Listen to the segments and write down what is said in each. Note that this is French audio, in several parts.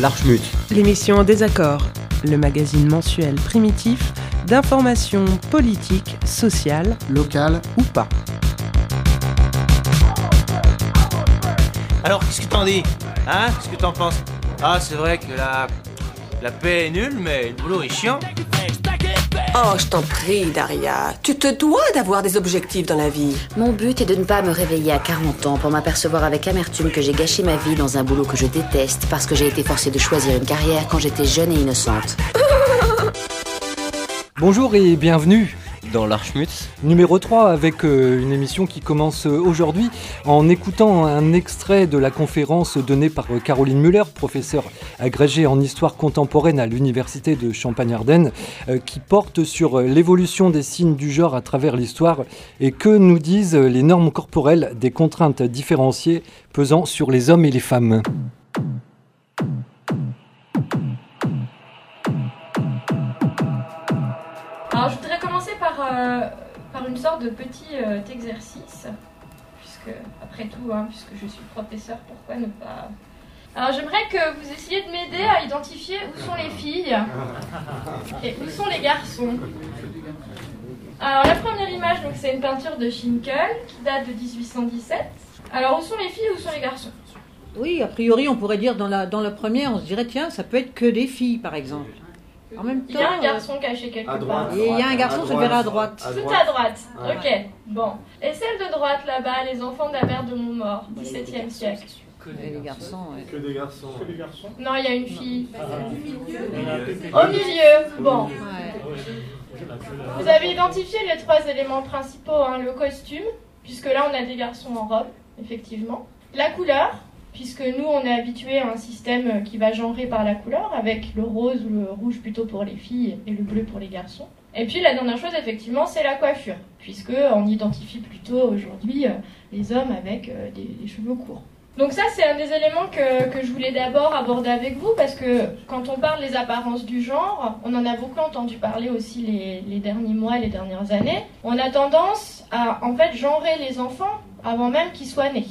L'Archmut. L'émission en désaccord, le magazine mensuel primitif d'information politique, sociale, Local. ou pas. Alors, qu'est-ce que t'en dis? Hein? Qu'est-ce que t'en penses? Ah, c'est vrai que la... La paix est nulle, mais le boulot est chiant. Oh, je t'en prie, Daria. Tu te dois d'avoir des objectifs dans la vie. Mon but est de ne pas me réveiller à 40 ans pour m'apercevoir avec amertume que j'ai gâché ma vie dans un boulot que je déteste parce que j'ai été forcée de choisir une carrière quand j'étais jeune et innocente. Bonjour et bienvenue Dans l'Archmut. Numéro 3 avec euh, une émission qui commence euh, aujourd'hui en écoutant un extrait de la conférence donnée par euh, Caroline Muller, professeure agrégée en histoire contemporaine à l'université de Champagne-Ardenne, qui porte sur l'évolution des signes du genre à travers l'histoire et que nous disent les normes corporelles des contraintes différenciées pesant sur les hommes et les femmes. Euh, par une sorte de petit euh, exercice, puisque, après tout, hein, puisque je suis professeur, pourquoi ne pas? Alors, j'aimerais que vous essayiez de m'aider à identifier où sont les filles et où sont les garçons. Alors, la première image, donc, c'est une peinture de Schinkel qui date de 1817. Alors, où sont les filles où sont les garçons? Oui, a priori, on pourrait dire dans la, dans la première, on se dirait, tiens, ça peut être que des filles, par exemple. En même Il y a un euh, garçon caché quelque part. et il y a un garçon, je le verrai à droite. Tout à droite. Ok, bon. Et celle de droite là-bas, les enfants de la mère de Montmort, 17e siècle. Et les garçons, ouais. Que des garçons. Non, il y a une fille. Au milieu, bon. Ouais. Vous avez identifié les trois éléments principaux, hein, le costume, puisque là on a des garçons en robe, effectivement. La couleur, puisque nous on est habitué à un système qui va genrer par la couleur, avec le rose ou le rouge plutôt pour les filles et le bleu pour les garçons. Et puis la dernière chose, effectivement, c'est la coiffure, puisque on identifie plutôt aujourd'hui euh, les hommes avec euh, des, des cheveux courts. Donc ça, c'est un des éléments que, que je voulais d'abord aborder avec vous, parce que quand on parle des apparences du genre, on en a beaucoup entendu parler aussi les, les derniers mois, les dernières années. On a tendance à, en fait, genrer les enfants avant même qu'ils soient nés.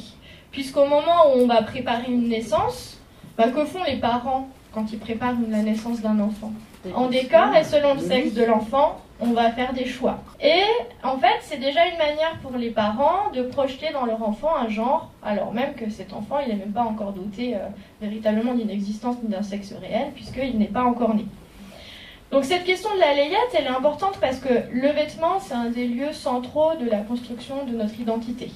Puisqu'au moment où on va préparer une naissance, bah, que font les parents quand ils préparent la naissance d'un enfant? En décor et selon le sexe de l'enfant, on va faire des choix. Et en fait, c'est déjà une manière pour les parents de projeter dans leur enfant un genre, alors même que cet enfant, il n'est même pas encore doté euh, véritablement d'une existence ni d'un sexe réel, puisqu'il n'est pas encore né. Donc cette question de la layette, elle est importante parce que le vêtement, c'est un des lieux centraux de la construction de notre identité.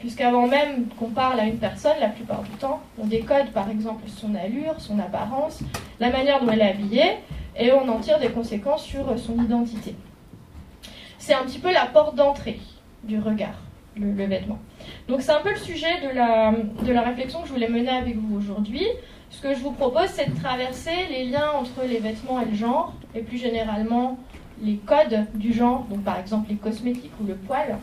Puisqu'avant même qu'on parle à une personne, la plupart du temps, on décode par exemple son allure, son apparence, la manière dont elle est habillée, et on en tire des conséquences sur son identité. C'est un petit peu la porte d'entrée du regard, le, vêtement. Donc c'est un peu le sujet de la, de la réflexion que je voulais mener avec vous aujourd'hui. Ce que je vous propose, c'est de traverser les liens entre les vêtements et le genre, et plus généralement les codes du genre, donc par exemple les cosmétiques ou le poil,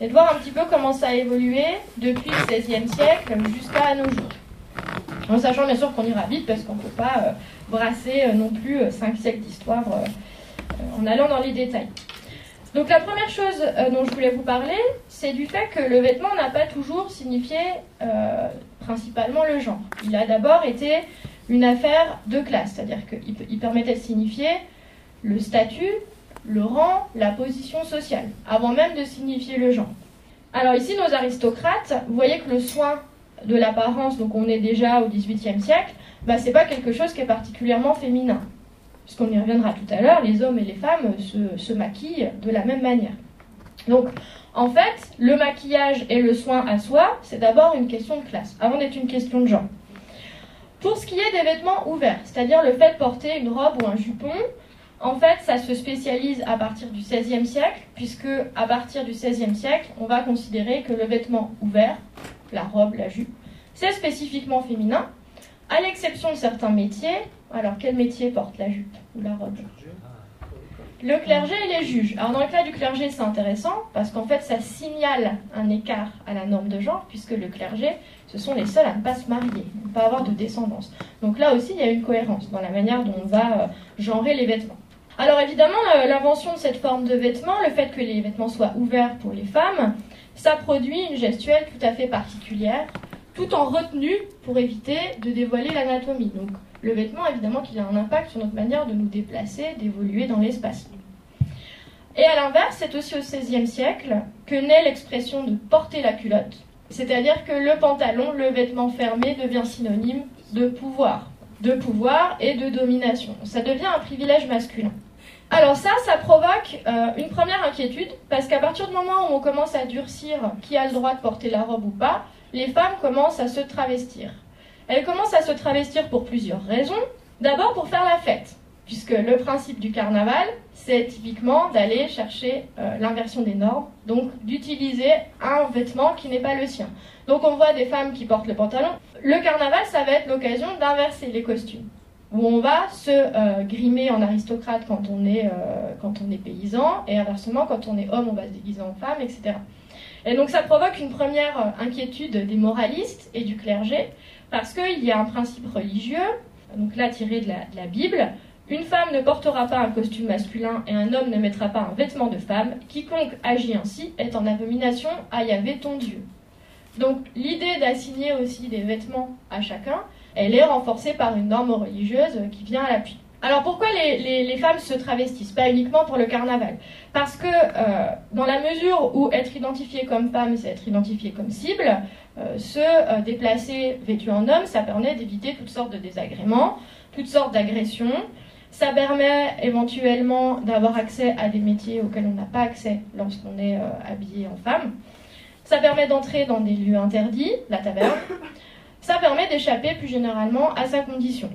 et de voir un petit peu comment ça a évolué depuis le XVIe siècle jusqu'à nos jours. En sachant bien sûr qu'on ira vite parce qu'on ne peut pas euh, brasser euh, non plus euh, cinq siècles d'histoire en allant dans les détails. Donc la première chose dont je voulais vous parler, c'est du fait que le vêtement n'a pas toujours signifié principalement le genre. Il a d'abord été une affaire de classe, c'est-à-dire qu'il permettait de signifier le statut, le rang, la position sociale, avant même de signifier le genre. Alors ici, nos aristocrates, vous voyez que le soin de l'apparence, donc on est déjà au XVIIIe siècle, bah, c'est pas quelque chose qui est particulièrement féminin. Puisqu'on y reviendra tout à l'heure, les hommes et les femmes se, se maquillent de la même manière. Donc, en fait, le maquillage et le soin à soi, c'est d'abord une question de classe, avant d'être une question de genre. Pour ce qui est des vêtements ouverts, c'est-à-dire le fait de porter une robe ou un jupon, en fait, ça se spécialise à partir du XVIe siècle, puisque à partir du XVIe siècle, on va considérer que le vêtement ouvert, la robe, la jupe, c'est spécifiquement féminin, à l'exception de certains métiers. Alors, quel métier porte la jupe ou la robe? Le clergé et les juges. Alors, dans le cas du clergé, c'est intéressant parce qu'en fait, ça signale un écart à la norme de genre, puisque le clergé, ce sont les seuls à ne pas se marier, ne pas avoir de descendance. Donc là aussi, il y a une cohérence dans la manière dont on va euh, genrer les vêtements. Alors évidemment, euh, l'invention de cette forme de vêtement, le fait que les vêtements soient ouverts pour les femmes, ça produit une gestuelle tout à fait particulière, tout en retenue pour éviter de dévoiler l'anatomie. Donc le vêtement, évidemment, qu'il a un impact sur notre manière de nous déplacer, d'évoluer dans l'espace. Et à l'inverse, c'est aussi au XVIe siècle que naît l'expression de porter la culotte, c'est-à-dire que le pantalon, le vêtement fermé, devient synonyme de pouvoir, de pouvoir et de domination. Ça devient un privilège masculin. Alors ça, ça provoque euh, une première inquiétude, parce qu'à partir du moment où on commence à durcir qui a le droit de porter la robe ou pas, les femmes commencent à se travestir. Elles commencent à se travestir pour plusieurs raisons. D'abord pour faire la fête, puisque le principe du carnaval, c'est typiquement d'aller chercher euh, l'inversion des normes, donc d'utiliser un vêtement qui n'est pas le sien. Donc on voit des femmes qui portent le pantalon. Le carnaval, ça va être l'occasion d'inverser les costumes où on va se euh, grimer en aristocrate quand on, est, euh, quand on est paysan, et inversement, quand on est homme, on va se déguiser en femme, etc. Et donc ça provoque une première euh, inquiétude des moralistes et du clergé, parce qu'il y a un principe religieux, donc là tiré de la, de la Bible, une femme ne portera pas un costume masculin et un homme ne mettra pas un vêtement de femme. Quiconque agit ainsi est en abomination à Yahvé ton Dieu. Donc l'idée d'assigner aussi des vêtements à chacun, elle est renforcée par une norme religieuse qui vient à l'appui. Alors pourquoi les, femmes se travestissent? Pas uniquement pour le carnaval. Parce que euh, dans la mesure où être identifié comme femme, c'est être identifié comme cible, euh, se euh, déplacer vêtu en homme, ça permet d'éviter toutes sortes de désagréments, toutes sortes d'agressions. Ça permet éventuellement d'avoir accès à des métiers auxquels on n'a pas accès lorsqu'on est habillé en femme. Ça permet d'entrer dans des lieux interdits, la taverne. Ça permet d'échapper plus généralement à sa condition.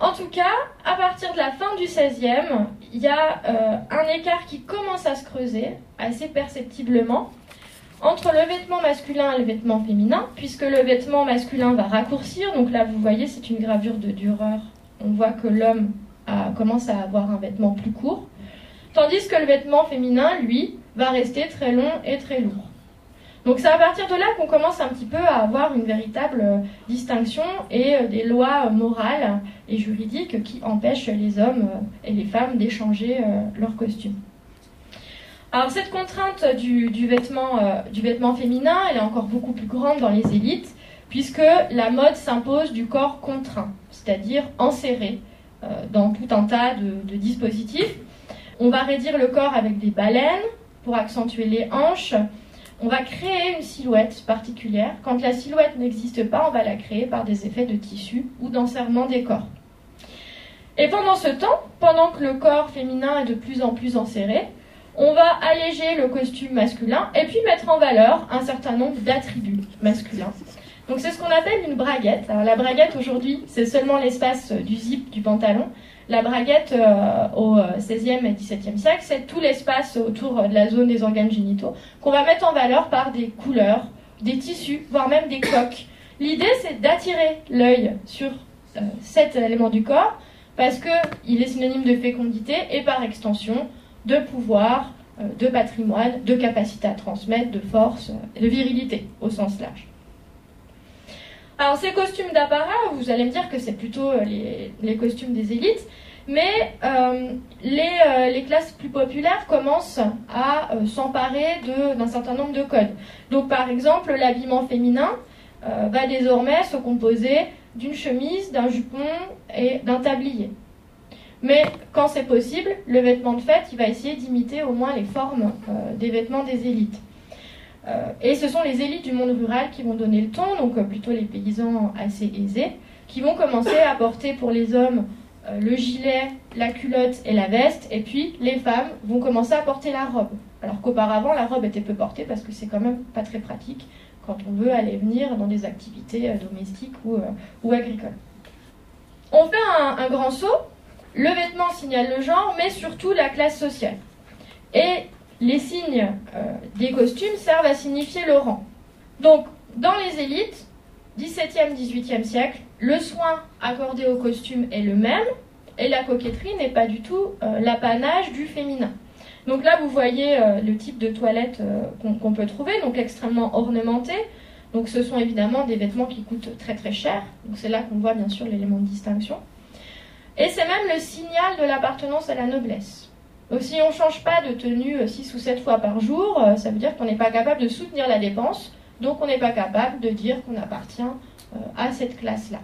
En tout cas, à partir de la fin du XVIe, il y a euh, un écart qui commence à se creuser assez perceptiblement entre le vêtement masculin et le vêtement féminin, puisque le vêtement masculin va raccourcir. Donc là, vous voyez, c'est une gravure de Dürer. On voit que l'homme commence à avoir un vêtement plus court, tandis que le vêtement féminin, lui, va rester très long et très lourd. Donc c'est à partir de là qu'on commence un petit peu à avoir une véritable euh, distinction et euh, des lois euh, morales et juridiques qui empêchent les hommes et les femmes d'échanger leurs costumes. Alors cette contrainte du, vêtement, du vêtement féminin, elle est encore beaucoup plus grande dans les élites, puisque la mode s'impose du corps contraint, c'est-à-dire enserré dans tout un tas de dispositifs. On va réduire le corps avec des baleines pour accentuer les hanches, on va créer une silhouette particulière. Quand la silhouette n'existe pas, on va la créer par des effets de tissu ou d'enserrement des corps. Et pendant ce temps, pendant que le corps féminin est de plus en plus enserré, on va alléger le costume masculin et puis mettre en valeur un certain nombre d'attributs masculins. Donc c'est ce qu'on appelle une braguette. La braguette aujourd'hui, c'est seulement l'espace du zip du pantalon. La braguette euh, au XVIe et XVIIe siècle, c'est tout l'espace autour de la zone des organes génitaux qu'on va mettre en valeur par des couleurs, des tissus, voire même des coques. L'idée, c'est d'attirer l'œil sur euh, cet élément du corps parce qu'il est synonyme de fécondité et par extension de pouvoir, euh, de patrimoine, de capacité à transmettre, de force, de virilité au sens large. Alors ces costumes d'apparat, vous allez me dire que c'est plutôt euh, les, costumes des élites, mais euh, euh, les, classes plus populaires commencent à s'emparer d'un certain nombre de codes. Donc par exemple, l'habillement féminin va désormais se composer d'une chemise, d'un jupon et d'un tablier. Mais quand c'est possible, le vêtement de fête, il va essayer d'imiter au moins les formes des vêtements des élites. Euh, et ce sont les élites du monde rural qui vont donner le ton, donc euh, plutôt les paysans assez aisés, qui vont commencer à porter pour les hommes euh, le gilet, la culotte et la veste, et puis les femmes vont commencer à porter la robe. Alors qu'auparavant, la robe était peu portée parce que c'est quand même pas très pratique quand on veut aller venir dans des activités domestiques ou, ou, agricoles. On fait un, un grand saut. Le vêtement signale le genre, mais surtout la classe sociale. Et les signes euh, des costumes servent à signifier le rang. Donc, dans les élites, 17e, 18e siècle, le soin accordé au costume est le même et la coquetterie n'est pas du tout euh, l'apanage du féminin. Donc là, vous voyez euh, le type de toilette qu'on peut trouver, donc extrêmement ornementé. Donc ce sont évidemment des vêtements qui coûtent très très cher. Donc c'est là qu'on voit bien sûr l'élément de distinction. Et c'est même le signal de l'appartenance à la noblesse. Donc si on ne change pas de tenue 6 euh, ou 7 fois par jour, euh, ça veut dire qu'on n'est pas capable de soutenir la dépense. donc on n'est pas capable de dire qu'on appartient euh, à cette classe-là.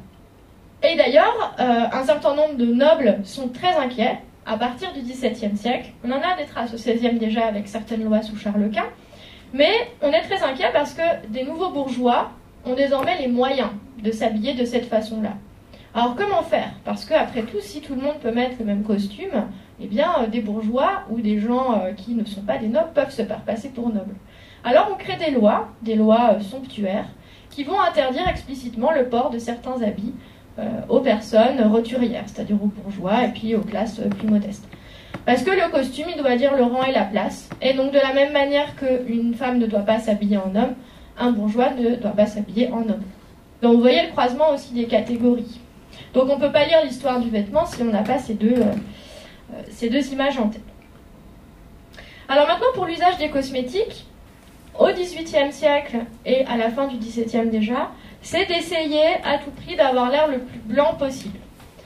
Et d'ailleurs, un certain nombre de nobles sont très inquiets à partir du XVIIe siècle. On en a des traces au XVIe déjà avec certaines lois sous Charles Quint, mais on est très inquiet parce que des nouveaux bourgeois ont désormais les moyens de s'habiller de cette façon-là. Alors comment faire? Parce qu'après tout, si tout le monde peut mettre le même costume, eh bien euh, des bourgeois ou des gens qui ne sont pas des nobles peuvent se faire passer pour nobles. Alors on crée des lois, des lois somptuaires, qui vont interdire explicitement le port de certains habits euh, aux personnes roturières, c'est-à-dire aux bourgeois et puis aux classes plus modestes. Parce que le costume, il doit dire le rang et la place. Et donc de la même manière qu'une femme ne doit pas s'habiller en homme, un bourgeois ne doit pas s'habiller en homme. Donc vous voyez le croisement aussi des catégories. Donc on ne peut pas lire l'histoire du vêtement si on n'a pas ces deux, euh, euh, ces deux images en tête. Alors maintenant pour l'usage des cosmétiques, au XVIIIe siècle et à la fin du XVIIe déjà, c'est d'essayer à tout prix d'avoir l'air le plus blanc possible.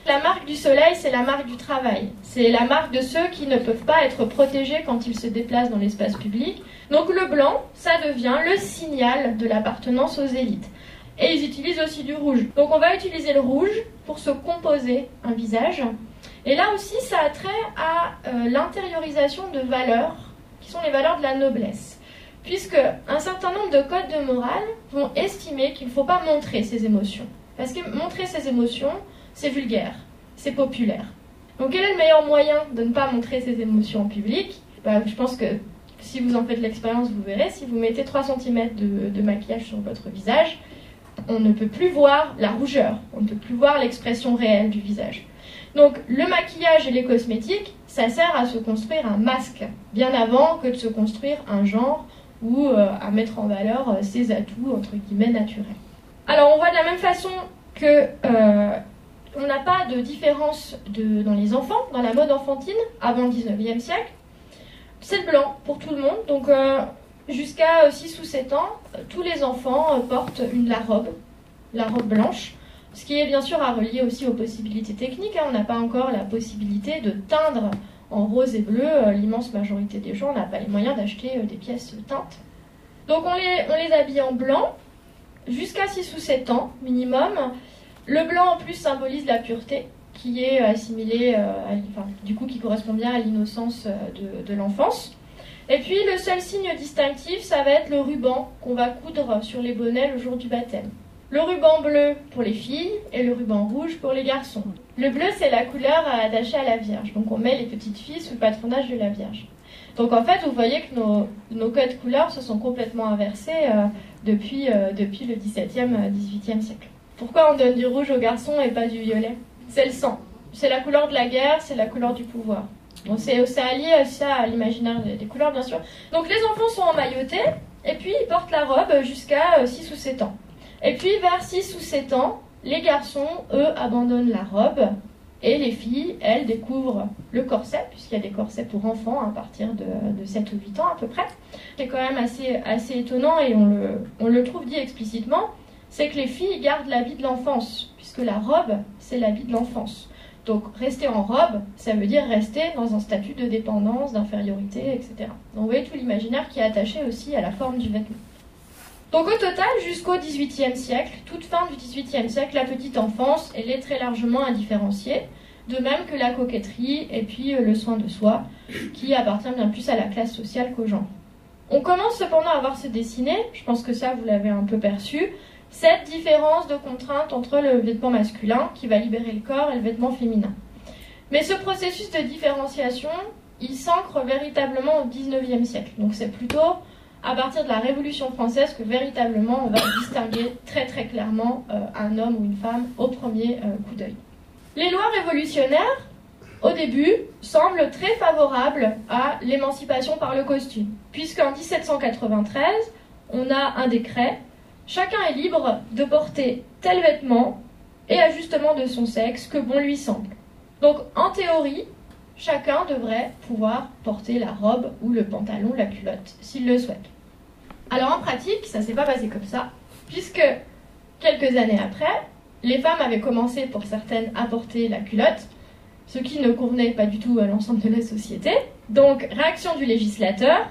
La marque du soleil, c'est la marque du travail. C'est la marque de ceux qui ne peuvent pas être protégés quand ils se déplacent dans l'espace public. Donc le blanc, ça devient le signal de l'appartenance aux élites. Et ils utilisent aussi du rouge. Donc on va utiliser le rouge pour se composer un visage. Et là aussi, ça a trait à euh, l'intériorisation de valeurs, qui sont les valeurs de la noblesse puisque un certain nombre de codes de morale vont estimer qu'il ne faut pas montrer ses émotions. Parce que montrer ses émotions, c'est vulgaire, c'est populaire. Donc quel est le meilleur moyen de ne pas montrer ses émotions en public? Bah, Je pense que si vous en faites l'expérience, vous verrez, si vous mettez 3 cm de, de maquillage sur votre visage, on ne peut plus voir la rougeur, on ne peut plus voir l'expression réelle du visage. Donc le maquillage et les cosmétiques, ça sert à se construire un masque, bien avant que de se construire un genre ou euh, à mettre en valeur euh, ses atouts entre guillemets naturels. Alors on voit de la même façon que euh, on n'a pas de différence dans les enfants, dans la mode enfantine avant le 19e siècle. C'est le blanc pour tout le monde, donc jusqu'à 6 ou 7 ans, tous les enfants portent une, la robe, la robe blanche, ce qui est bien sûr à relier aussi aux possibilités techniques. Hein. On n'a pas encore la possibilité de teindre en rose et bleu, euh, l'immense majorité des gens n'a pas les moyens d'acheter euh, des pièces teintes. Donc on les, habille en blanc jusqu'à 6 ou 7 ans minimum. Le blanc en plus symbolise la pureté qui est assimilée, euh, enfin, du coup qui correspond bien à l'innocence de l'enfance. Et puis le seul signe distinctif, ça va être le ruban qu'on va coudre sur les bonnets le jour du baptême. Le ruban bleu pour les filles et le ruban rouge pour les garçons. Le bleu, c'est la couleur attachée à la Vierge. Donc on met les petites filles sous le patronage de la Vierge. Donc en fait, vous voyez que nos, codes couleurs se sont complètement inversés euh, depuis, euh, depuis le XVIIe, XVIIIe siècle. Pourquoi on donne du rouge aux garçons et pas du violet? C'est le sang. C'est la couleur de la guerre, c'est la couleur du pouvoir. Bon, c'est allié ça à l'imaginaire des, des, couleurs, bien sûr. Donc les enfants sont emmaillotés, et puis ils portent la robe jusqu'à 6 euh, ou 7 ans. Et puis vers 6 ou 7 ans, les garçons, eux, abandonnent la robe et les filles, elles, découvrent le corset, puisqu'il y a des corsets pour enfants à partir de, 7 ou 8 ans à peu près. C'est quand même assez, assez étonnant et on le, on le trouve dit explicitement, c'est que les filles gardent l'habit de l'enfance, puisque la robe, c'est l'habit de l'enfance. Donc rester en robe, ça veut dire rester dans un statut de dépendance, d'infériorité, etc. Donc vous voyez tout l'imaginaire qui est attaché aussi à la forme du vêtement. Donc au total, jusqu'au XVIIIe siècle, toute fin du XVIIIe siècle, la petite enfance, elle est très largement indifférenciée, de même que la coquetterie et puis euh, le soin de soi, qui appartient bien plus à la classe sociale qu'au genre. On commence cependant à voir se dessiner, je pense que ça vous l'avez un peu perçu, cette différence de contrainte entre le vêtement masculin, qui va libérer le corps, et le vêtement féminin. Mais ce processus de différenciation, il s'ancre véritablement au XIXe siècle. Donc c'est plutôt à partir de la Révolution française que véritablement on va distinguer très très clairement euh, un homme ou une femme au premier euh, coup d'œil. Les lois révolutionnaires, au début, semblent très favorables à l'émancipation par le costume, puisqu'en 1793, on a un décret, chacun est libre de porter tel vêtement et ajustement de son sexe que bon lui semble. Donc en théorie, chacun devrait pouvoir porter la robe ou le pantalon, la culotte, s'il le souhaite. Alors en pratique, ça s'est pas passé comme ça, puisque quelques années après, les femmes avaient commencé pour certaines à porter la culotte, ce qui ne convenait pas du tout à l'ensemble de la société. Donc réaction du législateur,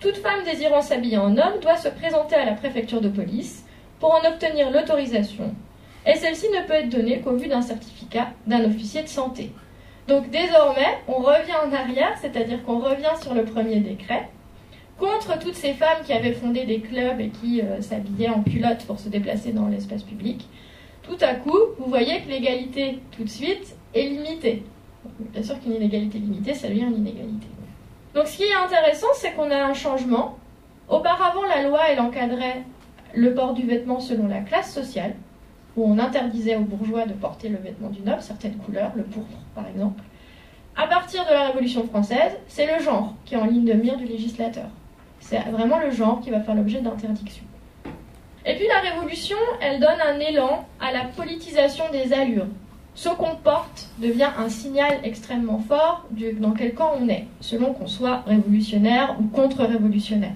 toute femme désirant s'habiller en homme doit se présenter à la préfecture de police pour en obtenir l'autorisation, et celle-ci ne peut être donnée qu'au vu d'un certificat d'un officier de santé. Donc désormais, on revient en arrière, c'est-à-dire qu'on revient sur le premier décret, contre toutes ces femmes qui avaient fondé des clubs et qui euh, s'habillaient en culotte pour se déplacer dans l'espace public. Tout à coup, vous voyez que l'égalité, tout de suite, est limitée. Bien sûr qu'une inégalité limitée, ça devient une inégalité. Donc ce qui est intéressant, c'est qu'on a un changement. Auparavant, la loi, elle encadrait le port du vêtement selon la classe sociale, où on interdisait aux bourgeois de porter le vêtement du noble, certaines couleurs, le pourpre par exemple. À partir de la Révolution française, c'est le genre qui est en ligne de mire du législateur. C'est vraiment le genre qui va faire l'objet d'interdiction. Et puis la Révolution, elle donne un élan à la politisation des allures. Ce qu'on porte devient un signal extrêmement fort de dans quel camp on est, selon qu'on soit révolutionnaire ou contre-révolutionnaire.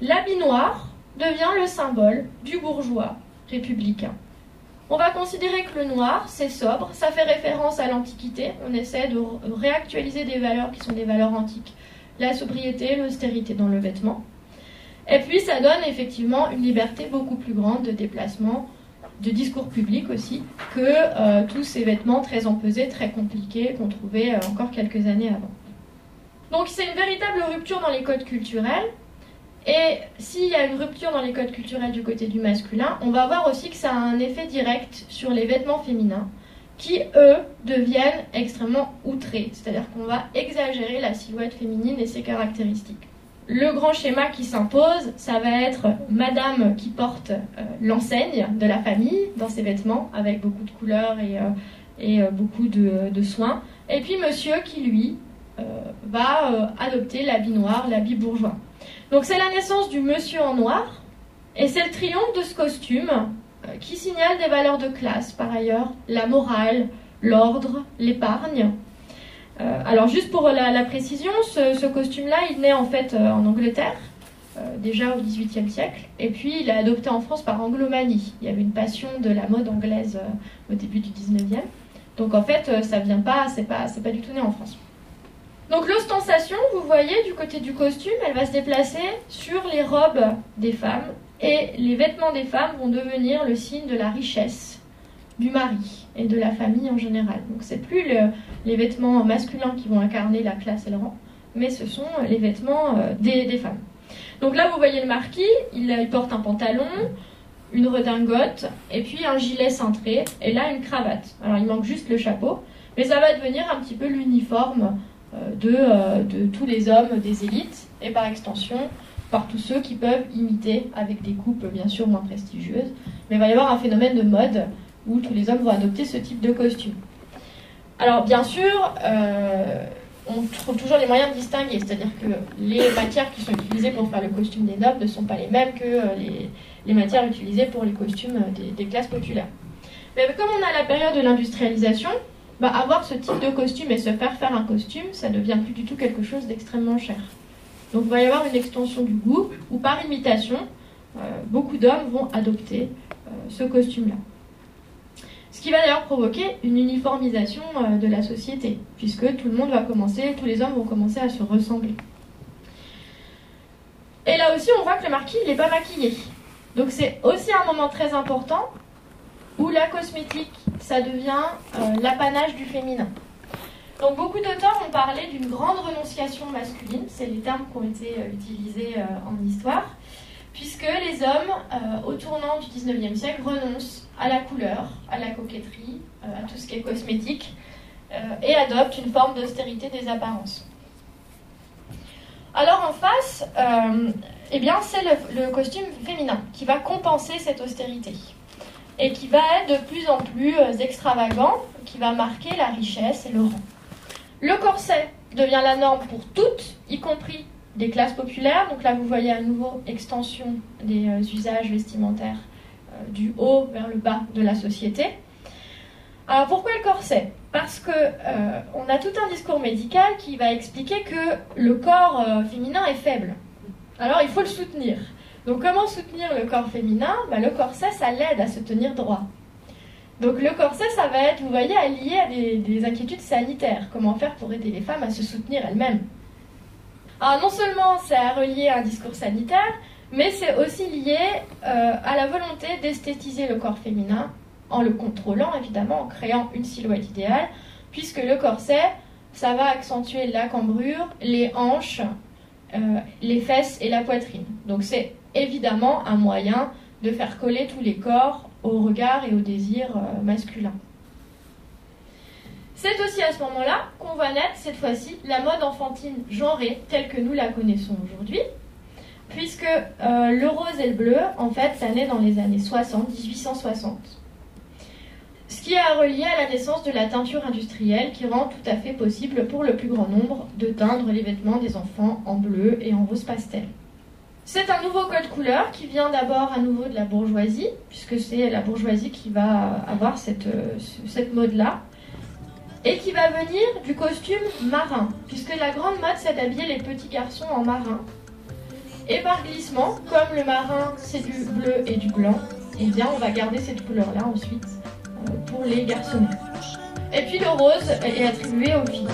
L'habit noir devient le symbole du bourgeois républicain. On va considérer que le noir, c'est sobre, ça fait référence à l'Antiquité, on essaie de réactualiser des valeurs qui sont des valeurs antiques, la sobriété, l'austérité dans le vêtement. Et puis ça donne effectivement une liberté beaucoup plus grande de déplacement, de discours public aussi, que euh, tous ces vêtements très empesés, très compliqués qu'on trouvait euh, encore quelques années avant. Donc c'est une véritable rupture dans les codes culturels, et s'il y a une rupture dans les codes culturels du côté du masculin, on va voir aussi que ça a un effet direct sur les vêtements féminins, qui, eux, deviennent extrêmement outrés. C'est-à-dire qu'on va exagérer la silhouette féminine et ses caractéristiques. Le grand schéma qui s'impose, ça va être madame qui porte euh, l'enseigne de la famille dans ses vêtements, avec beaucoup de couleurs et, euh, euh, beaucoup de, soins. Et puis monsieur qui, lui, va adopter l'habit noir, l'habit bourgeois. Donc c'est la naissance du monsieur en noir, et c'est le triomphe de ce costume euh, qui signale des valeurs de classe, par ailleurs, la morale, l'ordre, l'épargne. Euh, alors juste pour la, précision, ce, costume-là, il naît en fait euh, en Angleterre, déjà au XVIIIe siècle, et puis il est adopté en France par Anglomanie. Il y avait une passion de la mode anglaise au début du XIXe. Donc en fait, ça vient pas, c'est pas, pas du tout né en France. Donc l'ostentation, vous voyez, du côté du costume, elle va se déplacer sur les robes des femmes et les vêtements des femmes vont devenir le signe de la richesse du mari et de la famille en général. Donc c'est plus les vêtements masculins qui vont incarner la classe et le rang, mais ce sont les vêtements euh, des, femmes. Donc là, vous voyez le marquis, il, il porte un pantalon, une redingote et puis un gilet cintré et là une cravate. Alors il manque juste le chapeau, mais ça va devenir un petit peu l'uniforme de, euh, de, tous les hommes des élites et par extension par tous ceux qui peuvent imiter avec des coupes bien sûr moins prestigieuses. Mais il va y avoir un phénomène de mode où tous les hommes vont adopter ce type de costume. Alors bien sûr, euh, on trouve toujours les moyens de distinguer, c'est-à-dire que les matières qui sont utilisées pour faire le costume des nobles ne sont pas les mêmes que les, matières utilisées pour les costumes des classes populaires. Mais comme on a la période de l'industrialisation, bah, avoir ce type de costume et se faire faire un costume, ça devient plus du tout quelque chose d'extrêmement cher. Donc il va y avoir une extension du goût, ou par imitation, euh, beaucoup d'hommes vont adopter euh, ce costume-là. Ce qui va d'ailleurs provoquer une uniformisation euh, de la société, puisque tout le monde va commencer, tous les hommes vont commencer à se ressembler. Et là aussi, on voit que le marquis, il n'est pas maquillé. Donc c'est aussi un moment très important où la cosmétique, ça devient euh, l'apanage du féminin. Donc beaucoup d'auteurs ont parlé d'une grande renonciation masculine, c'est les termes qui ont été euh, utilisés euh, en histoire, puisque les hommes, au tournant du 19e siècle, renoncent à la couleur, à la coquetterie, à tout ce qui est cosmétique, et adoptent une forme d'austérité des apparences. Alors en face, eh bien, c'est le costume féminin qui va compenser cette austérité et qui va être de plus en plus euh, extravagant, qui va marquer la richesse et le rang. Le corset devient la norme pour toutes, y compris des classes populaires. Donc là, vous voyez à nouveau extension des euh, usages vestimentaires euh, du haut vers le bas de la société. Alors pourquoi le corset? Parce que on a tout un discours médical qui va expliquer que le corps féminin est faible. Alors il faut le soutenir. Donc comment soutenir le corps féminin? Bah, Le corset, ça l'aide à se tenir droit. Donc le corset, ça va être, vous voyez, allié à des, inquiétudes sanitaires. Comment faire pour aider les femmes à se soutenir elles-mêmes? Alors non seulement c'est relié à un discours sanitaire, mais c'est aussi lié euh, à la volonté d'esthétiser le corps féminin en le contrôlant évidemment, en créant une silhouette idéale, puisque le corset, ça va accentuer la cambrure, les hanches, euh, les fesses et la poitrine. Donc c'est évidemment un moyen de faire coller tous les corps au regard et au désir euh, masculin. C'est aussi à ce moment-là qu'on voit naître cette fois-ci la mode enfantine genrée telle que nous la connaissons aujourd'hui, puisque euh, le rose et le bleu, en fait, ça naît dans les années 60, 1860. Ce qui a relié à la naissance de la teinture industrielle qui rend tout à fait possible pour le plus grand nombre de teindre les vêtements des enfants en bleu et en rose pastel. C'est un nouveau code couleur qui vient d'abord à nouveau de la bourgeoisie, puisque c'est la bourgeoisie qui va avoir cette, euh, cette mode-là, et qui va venir du costume marin, puisque la grande mode c'est d'habiller les petits garçons en marin. Et par glissement, comme le marin c'est du bleu et du blanc, et eh bien on va garder cette couleur-là ensuite euh, pour les garçons. Et puis le rose est attribué aux filles.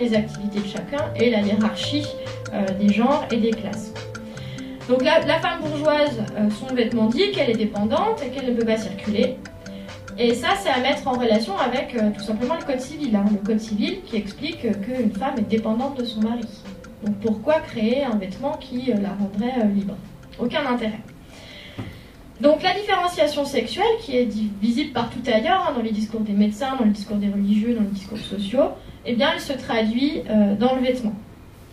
Les activités de chacun et la hiérarchie euh, des genres et des classes. Donc la, femme bourgeoise, euh, son vêtement dit qu'elle est dépendante et qu'elle ne peut pas circuler. Et ça, c'est à mettre en relation avec euh, tout simplement le code civil. Hein. le code civil qui explique qu'une femme est dépendante de son mari. Donc pourquoi créer un vêtement qui la rendrait libre? Aucun intérêt. Donc la différenciation sexuelle, qui est visible partout ailleurs, hein, dans les discours des médecins, dans les discours des religieux, dans les discours sociaux, eh bien elle se traduit euh, dans le vêtement.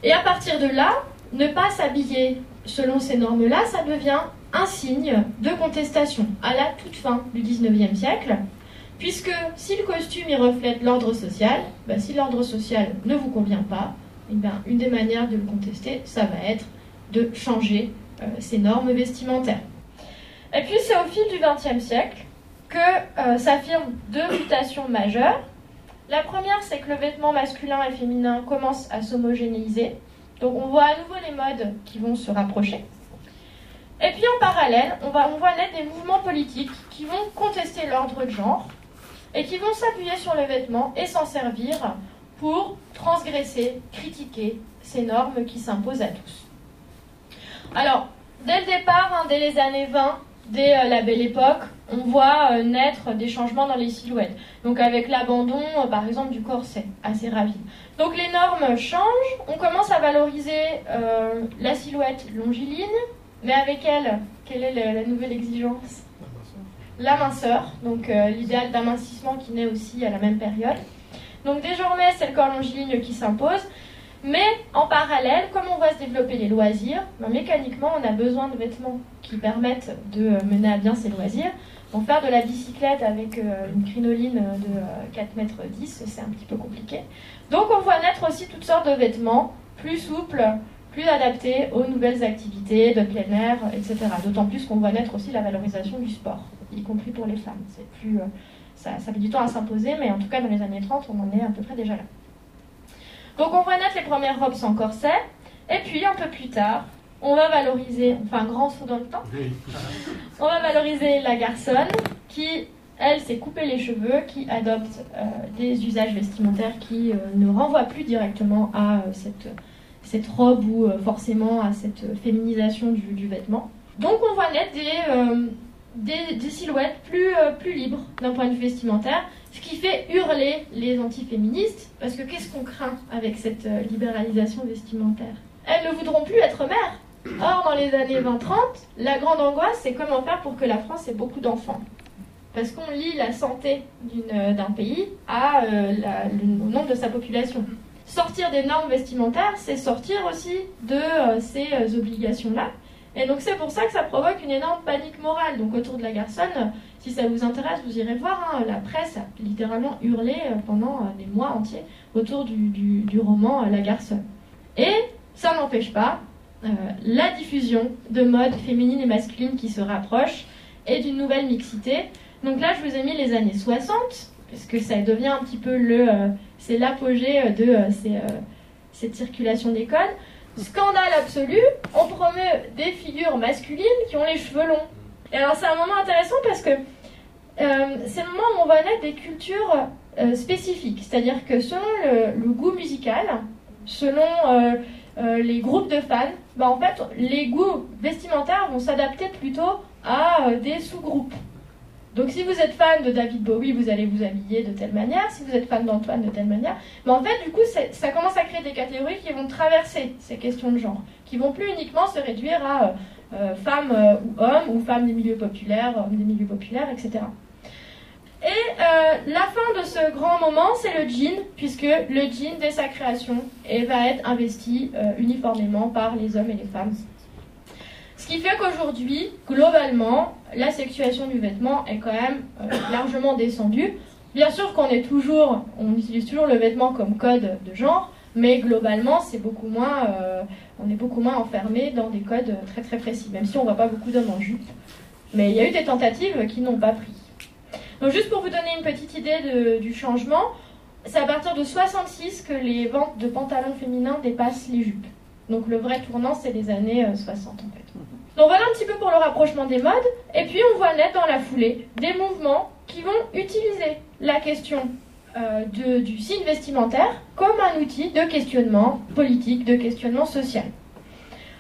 Et à partir de là, ne pas s'habiller selon ces normes-là, ça devient un signe de contestation à la toute fin du 19e siècle, puisque si le costume y reflète l'ordre social, bah, si l'ordre social ne vous convient pas, eh une des manières de le contester, ça va être de changer euh, ces normes vestimentaires. Et puis c'est au fil du XXe siècle que euh, s'affirment deux mutations majeures. La première, c'est que le vêtement masculin et féminin commence à s'homogénéiser. Donc on voit à nouveau les modes qui vont se rapprocher. Et puis en parallèle, on, va, voit naître des mouvements politiques qui vont contester l'ordre de genre et qui vont s'appuyer sur le vêtement et s'en servir pour transgresser, critiquer ces normes qui s'imposent à tous. Alors, dès le départ, hein, dès les années 20, dès euh, la belle époque, on voit euh, naître des changements dans les silhouettes. Donc avec l'abandon, euh, par exemple, du corset, assez rapide. Donc les normes changent, on commence à valoriser la silhouette longiligne, mais avec elle, quelle est la, nouvelle exigence? La minceur, donc l'idéal d'amincissement qui naît aussi à la même période. Donc désormais, c'est le corps longiligne qui s'impose. Mais en parallèle, comme on voit se développer les loisirs, ben, mécaniquement, on a besoin de vêtements qui permettent de euh, mener à bien ces loisirs. Pour faire de la bicyclette avec euh, une crinoline de 4 euh, mètres 10, c'est un petit peu compliqué. Donc on voit naître aussi toutes sortes de vêtements plus souples, plus adaptés aux nouvelles activités de plein air, etc. D'autant plus qu'on voit naître aussi la valorisation du sport, y compris pour les femmes. C'est plus, ça, ça met du temps à s'imposer, mais en tout cas dans les années 30, on en est à peu près déjà là. Donc on voit naître les premières robes sans corset, et puis un peu plus tard, on va valoriser, enfin un grand saut dans le temps, on va valoriser la garçonne qui, elle, s'est coupé les cheveux, qui adopte euh, des usages vestimentaires qui euh, ne renvoient plus directement à euh, cette, cette robe ou forcément à cette féminisation du, du, vêtement. Donc on voit naître des des, silhouettes plus, euh, plus libres d'un point de vue vestimentaire, ce qui fait hurler les antiféministes, parce que qu'est-ce qu'on craint avec cette euh, libéralisation vestimentaire? Elles ne voudront plus être mères. Or, dans les années 20-30, la grande angoisse, c'est comment faire pour que la France ait beaucoup d'enfants. Parce qu'on lie la santé euh, d'un pays à le, au nombre de sa population. Sortir des normes vestimentaires, c'est sortir aussi de ces obligations-là. Et donc c'est pour ça que ça provoque une énorme panique morale. Donc autour de la garçonne, si ça vous intéresse, vous irez voir. hein, la presse a littéralement hurlé euh, pendant euh, des mois entiers autour du, du- roman euh, La garçonne. Et ça n'empêche pas la diffusion de modes féminines et masculines qui se rapprochent et d'une nouvelle mixité. Donc là, je vous ai mis les années 60, parce que ça devient un petit peu le... c'est l'apogée de cette circulation des. Scandale absolu, on promeut des figures masculines qui ont les cheveux longs. Et alors c'est un moment intéressant parce que euh, c'est le moment où on va naître des cultures euh, spécifiques. C'est-à-dire que selon le, goût musical, selon euh, les groupes de fans, bah, en fait, les goûts vestimentaires vont s'adapter plutôt à des sous-groupes. Donc si vous êtes fan de David Bowie, vous allez vous habiller de telle manière. Si vous êtes fan d'Antoine, de telle manière. Mais en fait, du coup, ça commence à créer des catégories qui vont traverser ces questions de genre, qui vont plus uniquement se réduire à euh, euh, femmes euh, ou hommes, ou femmes des milieux populaires, hommes des milieux populaires, etc. Et la fin de ce grand moment, c'est le jean, puisque le jean, dès sa création, va être investi uniformément par les hommes et les femmes. Ce qui fait qu'aujourd'hui, globalement, la sexuation du vêtement est quand même euh, largement descendue. Bien sûr qu'on est toujours, on utilise toujours le vêtement comme code de genre, mais globalement, c'est beaucoup moins, euh, on est beaucoup moins enfermé dans des codes très très précis, même si on voit pas beaucoup d'hommes en jupe. Mais il y a eu des tentatives qui n'ont pas pris. Donc juste pour vous donner une petite idée du changement, c'est à partir de 66 que les ventes de pantalons féminins dépassent les jupes. Donc le vrai tournant, c'est les années euh, 60 en fait. Donc voilà un petit peu pour le rapprochement des modes. Et puis on voit naître dans la foulée des mouvements qui vont utiliser la question euh, du signe vestimentaire comme un outil de questionnement politique, de questionnement social.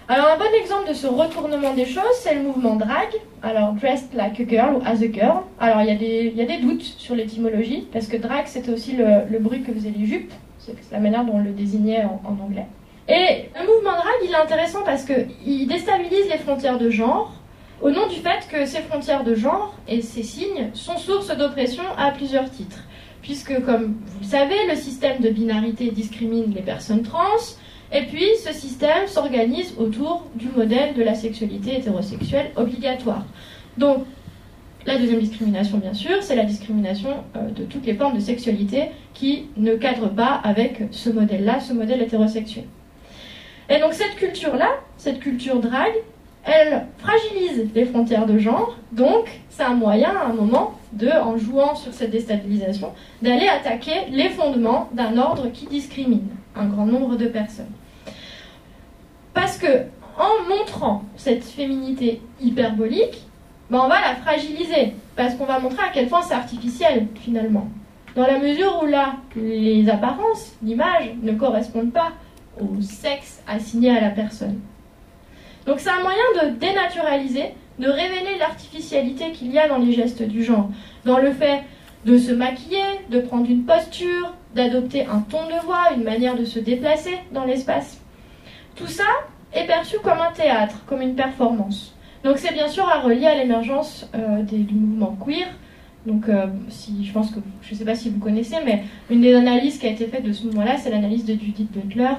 Alors un bon exemple de ce retournement des choses, c'est le mouvement drag. Alors dressed like a girl ou as a girl. Alors il y, a des- doutes sur l'étymologie, parce que drag c'était aussi le, bruit que faisaient les jupes. C'est la manière dont on le désignait en anglais. Et le mouvement drag, il est intéressant parce qu'il déstabilise les frontières de genre au nom du fait que ces frontières de genre et ces signes sont source d'oppression à plusieurs titres. Puisque, comme vous le savez, le système de binarité discrimine les personnes trans, et puis ce système s'organise autour du modèle de la sexualité hétérosexuelle obligatoire. Donc, la deuxième discrimination, bien sûr, c'est la discrimination euh, de toutes les formes de sexualité qui ne cadrent pas avec ce modèle-là, ce modèle hétérosexuel. Et donc cette culture-là, cette culture drague, elle fragilise les frontières de genre, donc c'est un moyen à un moment de, en jouant sur cette déstabilisation, d'aller attaquer les fondements d'un ordre qui discrimine un grand nombre de personnes. Parce que en montrant cette féminité hyperbolique, ben on va la fragiliser, parce qu'on va montrer à quel point c'est artificiel finalement. Dans la mesure où là, les apparences, l'image, ne correspondent pas au sexe assigné à la personne. Donc c'est un moyen de dénaturaliser, de révéler l'artificialité qu'il y a dans les gestes du genre, dans le fait de se maquiller, de prendre une posture, d'adopter un ton de voix, une manière de se déplacer dans l'espace. Tout ça est perçu comme un théâtre, comme une performance. Donc c'est bien sûr à relier à l'émergence euh, du mouvement queer. Donc euh, je pense que, je ne sais pas si vous connaissez, mais une des analyses qui a été faite de ce mouvement-là, c'est l'analyse de Judith Butler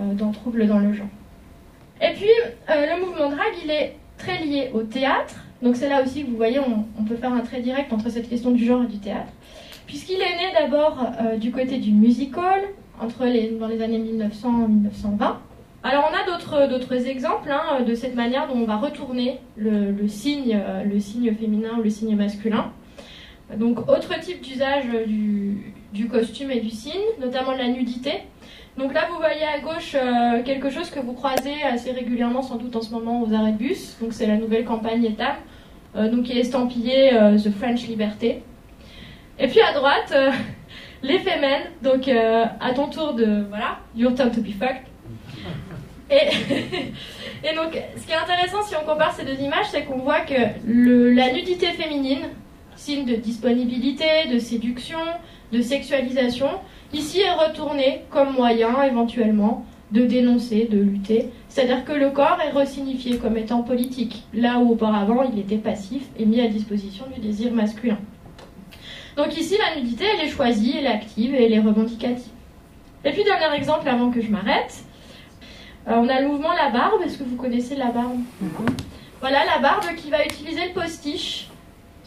euh, dans Troubles dans le genre. Et puis, euh, le mouvement drag, il est très lié au théâtre. Donc c'est là aussi que vous voyez, on, peut faire un trait direct entre cette question du genre et du théâtre. Puisqu'il est né d'abord euh, du côté du musical, entre les, dans les années 1900 et 1920. Alors on a d'autres, exemples hein, de cette manière dont on va retourner le, signe, le signe féminin ou le signe masculin. Donc autre type d'usage du, du costume et du signe, notamment de la nudité. Donc là, vous voyez à gauche euh, quelque chose que vous croisez assez régulièrement, sans doute en ce moment, aux arrêts de bus. Donc c'est la nouvelle campagne ETAM, euh, donc qui est estampillée euh, The French Liberté. Et puis à droite, euh, les femmes. Donc euh, à ton tour de voilà, your turn to be fucked. Et, donc, ce qui est intéressant si on compare ces deux images, c'est qu'on voit que la nudité féminine, signe de disponibilité, de séduction, de sexualisation, ici est retournée comme moyen éventuellement de dénoncer, de lutter. C'est-à-dire que le corps est resignifié comme étant politique, là où auparavant il était passif et mis à disposition du désir masculin. Donc ici, la nudité, elle est choisie, elle est active et elle est revendicative. Et puis, dernier exemple avant que je m'arrête, euh, on a le mouvement La Barbe. Est-ce que vous connaissez La Barbe? Voilà, La Barbe qui va utiliser le postiche,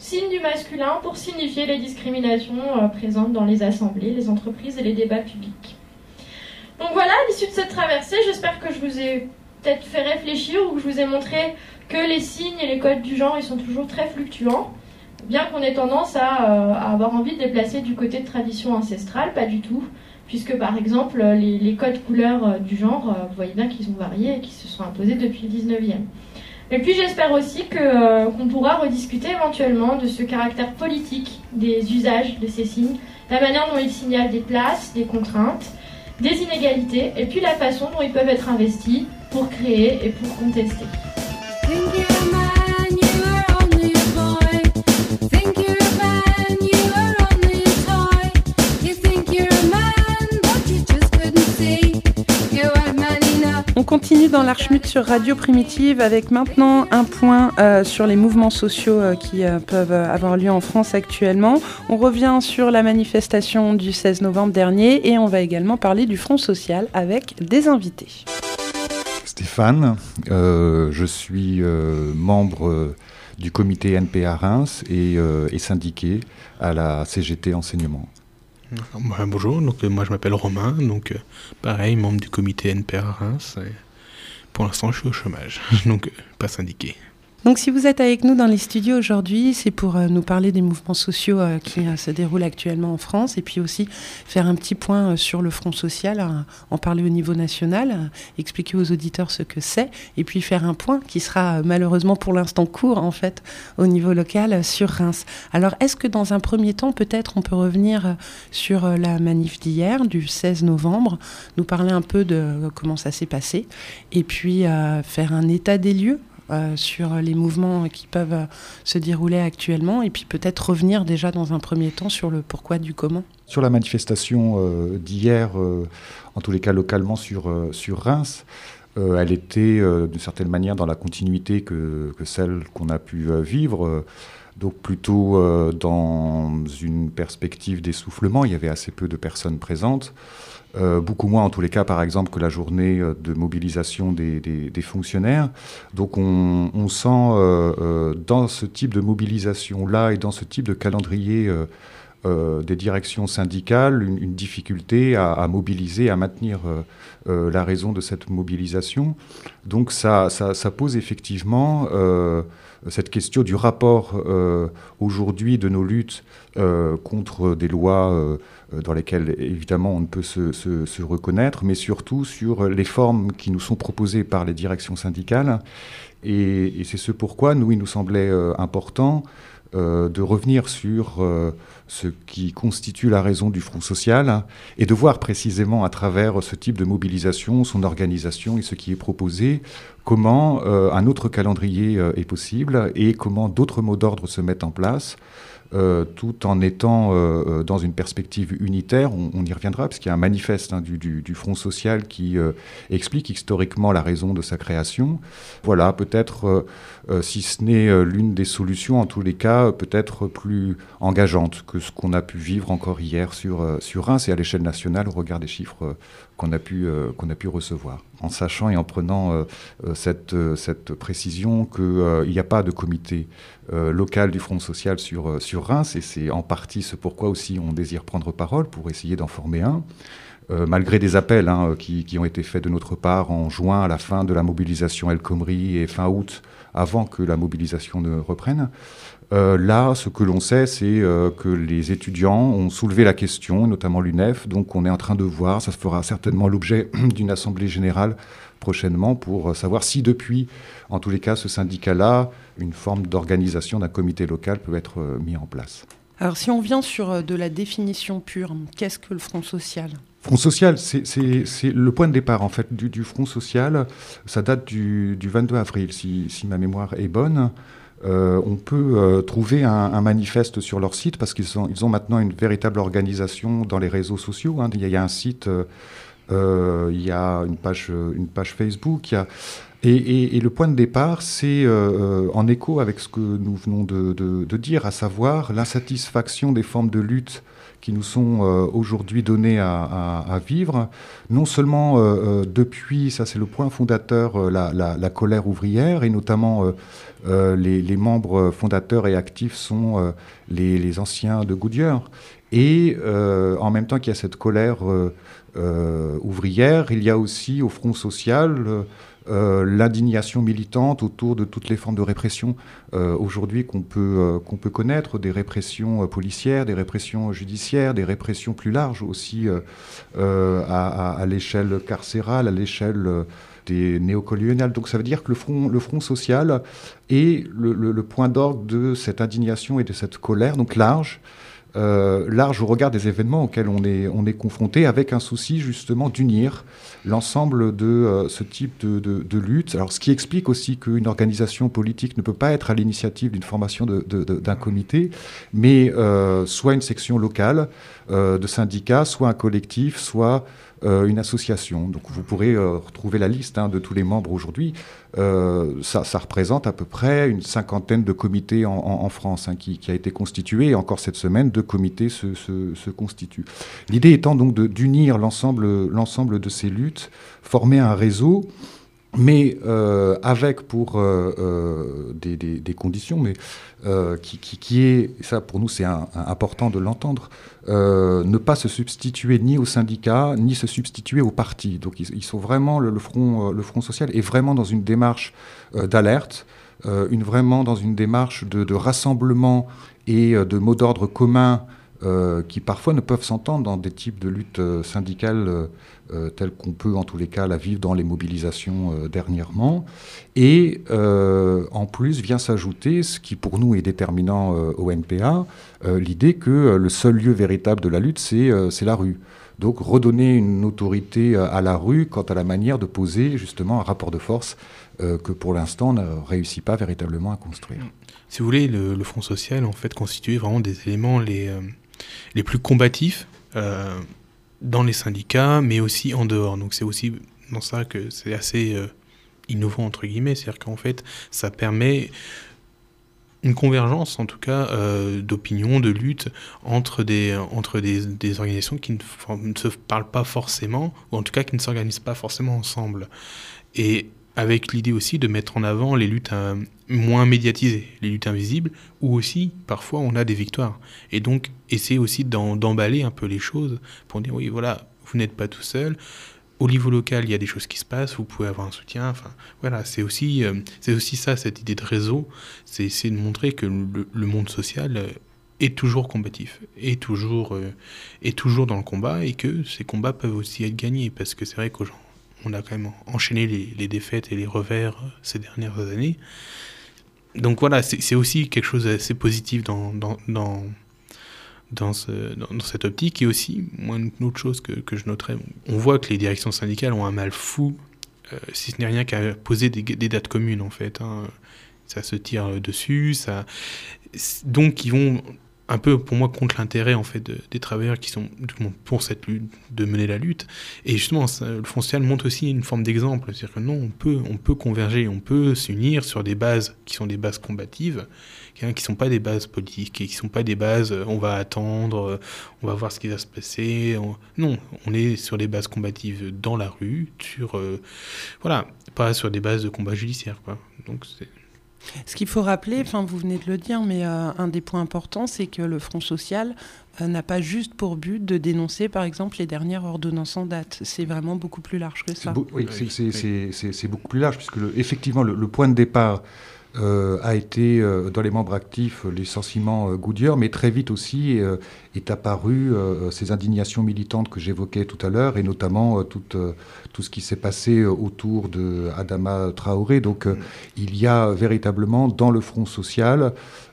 signe du masculin, pour signifier les discriminations euh, présentes dans les assemblées, les entreprises et les débats publics. Donc voilà, à l'issue de cette traversée, j'espère que je vous ai peut-être fait réfléchir ou que je vous ai montré que les signes et les codes du genre, ils sont toujours très fluctuants. Bien qu'on ait tendance à, euh, avoir envie de les placer du côté de tradition ancestrale, pas du tout puisque par exemple les, codes couleurs euh, du genre, vous voyez bien qu'ils ont varié et qu'ils se sont imposés depuis le 19e. Et puis j'espère aussi euh, qu'on pourra rediscuter éventuellement de ce caractère politique des usages de ces signes, la manière dont ils signalent des places, des contraintes, des inégalités, et puis la façon dont ils peuvent être investis pour créer et pour contester. Continue dans l'Archmut sur Radio Primitive avec maintenant un point euh, sur les mouvements sociaux euh, qui euh, peuvent avoir lieu en France actuellement. On revient sur la manifestation du 16 novembre dernier et on va également parler du Front social avec des invités. Stéphane, je suis membre du comité NPA Reims et, et syndiqué à la CGT Enseignement. Bah, bonjour, donc euh, moi je m'appelle Romain, donc euh, pareil, membre du comité NPR Reims. et pour l'instant, je suis au chômage, donc euh, pas syndiqué. Donc si vous êtes avec nous dans les studios aujourd'hui, c'est pour euh, nous parler des mouvements sociaux euh, qui euh, se déroulent actuellement en France et puis aussi faire un petit point sur le Front social, euh, en parler au niveau national, expliquer aux auditeurs ce que c'est et puis faire un point qui sera malheureusement pour l'instant court en fait au niveau local sur Reims. Alors est-ce que dans un premier temps peut-être on peut revenir sur la manif d'hier du 16 novembre, nous parler un peu de comment ça s'est passé et puis faire un état des lieux euh, sur les mouvements qui peuvent se dérouler actuellement et puis peut-être revenir déjà dans un premier temps sur le pourquoi du comment. Sur la manifestation euh, d'hier, euh, en tous les cas localement sur, sur Reims, elle était d'une certaine manière dans la continuité que, que celle qu'on a pu vivre. donc plutôt dans une perspective d'essoufflement, il y avait assez peu de personnes présentes. Euh, beaucoup moins en tous les cas par exemple que la journée euh, de mobilisation des, fonctionnaires. Donc on, sent euh, dans ce type de mobilisation-là et dans ce type de calendrier des directions syndicales une, difficulté à, mobiliser, à maintenir la raison de cette mobilisation. Donc ça, pose effectivement cette question du rapport aujourd'hui de nos luttes contre des lois dans lesquelles évidemment on ne peut se, se, reconnaître, mais surtout sur les formes qui nous sont proposées par les directions syndicales. Et, c'est ce pourquoi nous, il nous semblait euh, important euh, de revenir sur euh, ce qui constitue la raison du Front social et de voir précisément à travers ce type de mobilisation, son organisation et ce qui est proposé, comment euh, un autre calendrier euh, est possible et comment d'autres mots d'ordre se mettent en place. Euh, tout en étant euh, euh, dans une perspective unitaire, on, on y reviendra, parce qu'il y a un manifeste hein, du, du, du Front social qui euh, explique historiquement la raison de sa création. Voilà, peut-être, euh, si ce n'est l'une des solutions, en tous les cas, peut-être plus engageante que ce qu'on a pu vivre encore hier sur, sur Reims et à l'échelle nationale au regard des chiffres qu'on a, pu, euh, qu'on a pu recevoir. En sachant et en prenant euh, euh, cette, précision qu'il n'y a pas de comité local du Front social sur, Reims, et c'est en partie ce pourquoi aussi on désire prendre parole pour essayer d'en former un. Malgré des appels hein, qui, qui ont été faits de notre part en juin à la fin de la mobilisation El Khomri et fin août, avant que la mobilisation ne reprenne. Euh, là, ce que l'on sait, c'est euh, que les étudiants ont soulevé la question, notamment l'UNEF, donc on est en train de voir, ça fera certainement l'objet d'une assemblée générale prochainement pour euh, savoir si depuis, en tous les cas, ce syndicat-là, une forme d'organisation d'un comité local peut être euh, mis en place. Alors si on vient sur de la définition pure, qu'est-ce que le Front social? Front social, c'est- le point de départ en fait du, du Front social. Ça date du, du 22 avril, si, si ma mémoire est bonne. Euh, on peut euh, trouver un, manifeste sur leur site parce qu'ils ont, ils ont maintenant une véritable organisation dans les réseaux sociaux. hein. Il, y a, un site, euh, il y a une page, une page Facebook. Il y a, et, le point de départ, c'est euh, euh, en écho avec ce que nous venons de, dire, à savoir l'insatisfaction des formes de lutte qui nous sont euh, aujourd'hui données à, vivre, non seulement depuis, ça c'est le point fondateur, la, colère ouvrière, et notamment les, membres fondateurs et actifs sont les, anciens de Goodyear. Et en même temps qu'il y a cette colère ouvrière, il y a aussi au Front social euh, l'indignation militante autour de toutes les formes de répression euh, aujourd'hui qu'on peut, euh, peut connaître, des répressions policières, des répressions judiciaires, des répressions plus larges aussi à, l'échelle carcérale, à l'échelle des néocoloniales. Donc ça veut dire que le front, le front social est le, le- le point d'orgue de cette indignation et de cette colère, donc large, euh, large au regard des événements auxquels on est, on est confronté, avec un souci justement d'unir l'ensemble de euh, ce type de, de- de lutte. Alors, ce qui explique aussi qu'une organisation politique ne peut pas être à l'initiative d'une formation d'un comité, mais euh, soit une section locale euh, de syndicats, soit un collectif, soit euh, une association. Donc, vous pourrez retrouver la liste hein, de tous les membres aujourd'hui. Euh, ça, ça représente à peu près une cinquantaine de comités en, en- France hein, qui, qui a été constitué. Et encore cette semaine, deux comités se, se- se constituent. L'idée étant donc d'unir l'ensemble de ces luttes, former un réseau mais euh, avec pour euh, euh, des, conditions, mais qui, est, ça pour nous c'est important de l'entendre, ne pas se substituer ni aux syndicats, ni se substituer aux partis. Donc ils, sont vraiment, le, front, social est vraiment dans une démarche d'alerte, une, vraiment dans une démarche de, rassemblement et de mots d'ordre communs euh, qui parfois ne peuvent s'entendre dans des types de luttes euh, syndicales euh, euh, telles qu'on peut en tous les cas la vivre dans les mobilisations dernièrement. Et en plus vient s'ajouter, ce qui pour nous est déterminant au NPA, l'idée que le seul lieu véritable de la lutte, c'est la rue. Donc redonner une autorité à la rue quant à la manière de poser justement un rapport de force que pour l'instant on ne réussit pas véritablement à construire. Si vous voulez, le, le Front social, en fait, constituait vraiment des éléments les, les plus combatifs euh, dans les syndicats, mais aussi en dehors. Donc c'est aussi dans ça que c'est assez euh, innovant, entre guillemets. C'est-à-dire qu'en fait, ça permet une convergence, en tout cas, euh, d'opinions, de lutte entre des, entre des, des organisations qui ne, ne se parlent pas forcément, ou en tout cas qui ne s'organisent pas forcément ensemble. Et avec l'idée aussi de mettre en avant les luttes euh, moins médiatisées, les luttes invisibles, où aussi parfois on a des victoires. Et donc essayer aussi d'emballer un peu les choses pour dire oui voilà, vous n'êtes pas tout seul. Au niveau local, il y a des choses qui se passent, vous pouvez avoir un soutien. Enfin, voilà, c'est aussi, euh, c'est aussi ça, cette idée de réseau. C'est essayer de montrer que le, monde social euh, est toujours combatif, est toujours, est toujours dans le combat et que ces combats peuvent aussi être gagnés. Parce que c'est vrai qu'aujourd'hui, on a quand même enchaîné les, défaites et les revers euh, ces dernières années. Donc voilà, c'est aussi quelque chose d'assez positif dans, dans, dans, ce- dans- cette optique. Et aussi, une autre chose que, que je noterais, on voit que les directions syndicales ont un mal fou, euh, si ce n'est rien qu'à poser des, dates communes, en fait. hein. Ça se tire dessus, ça... Donc, ils vont un peu, pour moi, contre l'intérêt, en fait, de- des travailleurs qui sont pour cette lutte, de mener la lutte. Et justement, le Front social montre aussi une forme d'exemple. C'est-à-dire que non, on peut, on peut converger, on peut s'unir sur des bases qui sont des bases combatives, qui ne sont pas des bases politiques, et qui ne sont pas des bases euh, on va attendre, euh, on va voir ce qui va se passer. on- Non, on est sur des bases combatives dans la rue, sur. euh, voilà, pas sur des bases de combat judiciaire. Quoi. Donc c'est. Ce qu'il faut rappeler, enfin vous venez de le dire, mais euh, un des points importants, c'est que le Front social euh, n'a pas juste pour but de dénoncer, par exemple, les dernières ordonnances en date. C'est vraiment beaucoup plus large que ça. beau- oui, c'est- beaucoup plus large, puisque le- effectivement, le, le point de départ euh, a été, euh, dans les membres actifs, euh, les licenciements euh, Goodyear, mais très vite aussi euh, est apparu euh, ces indignations militantes que j'évoquais tout à l'heure, et notamment euh, tout, euh, tout ce qui s'est passé autour de Adama Traoré. Donc euh, il y a véritablement dans le Front social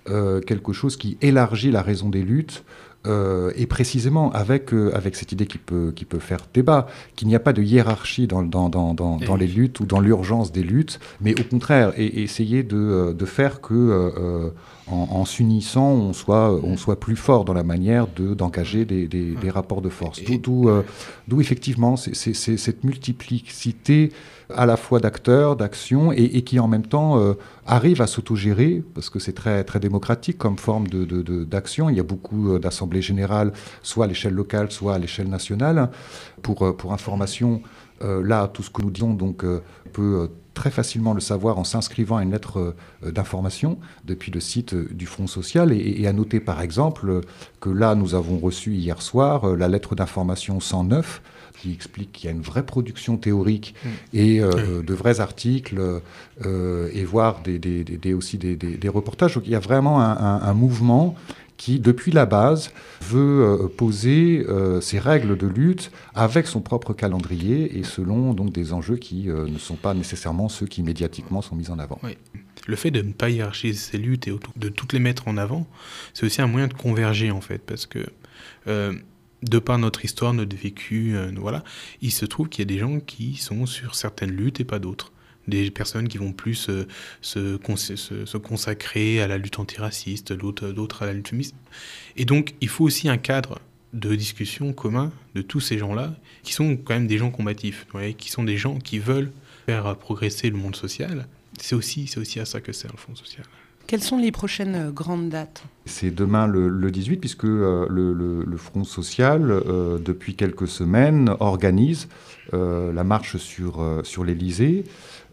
euh, quelque chose qui élargit la raison des luttes Euh, et précisément avec, euh, avec cette idée qui peut, qui peut faire débat, qu'il n'y a pas de hiérarchie dans, dans, dans, dans, dans les luttes ou dans l'urgence des luttes, mais au contraire, et, et essayer de, euh, de faire que, euh, en, en s'unissant, on soit, on soit plus fort dans la manière de- d'engager des, des, des rapports de force. D'où- euh, effectivement c'est cette multiplicité à la fois d'acteurs, d'actions, et, qui en même temps euh, arrive à s'autogérer, parce que c'est très, très démocratique comme forme d'action. De, d'action. Il y a beaucoup euh, d'assemblées générales, soit à l'échelle locale, soit à l'échelle nationale. Pour, euh, pour information, euh, là, tout ce que nous disons donc, peut très facilement le savoir en s'inscrivant à une lettre d'information depuis le site du Front social. Et, à noter par exemple que là, nous avons reçu hier soir la lettre d'information 109 qui explique qu'il y a une vraie production théorique et euh, de vrais articles euh, et voire des, des- des- des- aussi des, reportages. Donc il y a vraiment un, un- un mouvement qui, depuis la base, veut euh, poser euh, ses règles de lutte avec son propre calendrier et selon donc des enjeux qui euh, ne sont pas nécessairement ceux qui médiatiquement sont mis en avant. Oui. Le fait de ne pas hiérarchiser ces luttes et de toutes les mettre en avant, c'est aussi un moyen de converger en fait, parce que euh, de par notre histoire, notre vécu, euh, voilà, il se trouve qu'il y a des gens qui sont sur certaines luttes et pas d'autres. Des personnes qui vont plus euh, se, cons- se, se consacrer à la lutte antiraciste, d'autres à la lutte féministe. Et donc, il faut aussi un cadre de discussion commun de tous ces gens-là, qui sont quand même des gens combatifs, qui sont des gens qui veulent faire progresser le monde social. C'est aussi, aussi à ça que sert le Fonds social. Quelles sont les prochaines euh, grandes dates? C'est demain le, le 18, puisque euh, le, Front social, euh, depuis quelques semaines, organise la marche sur, sur l'Élysée.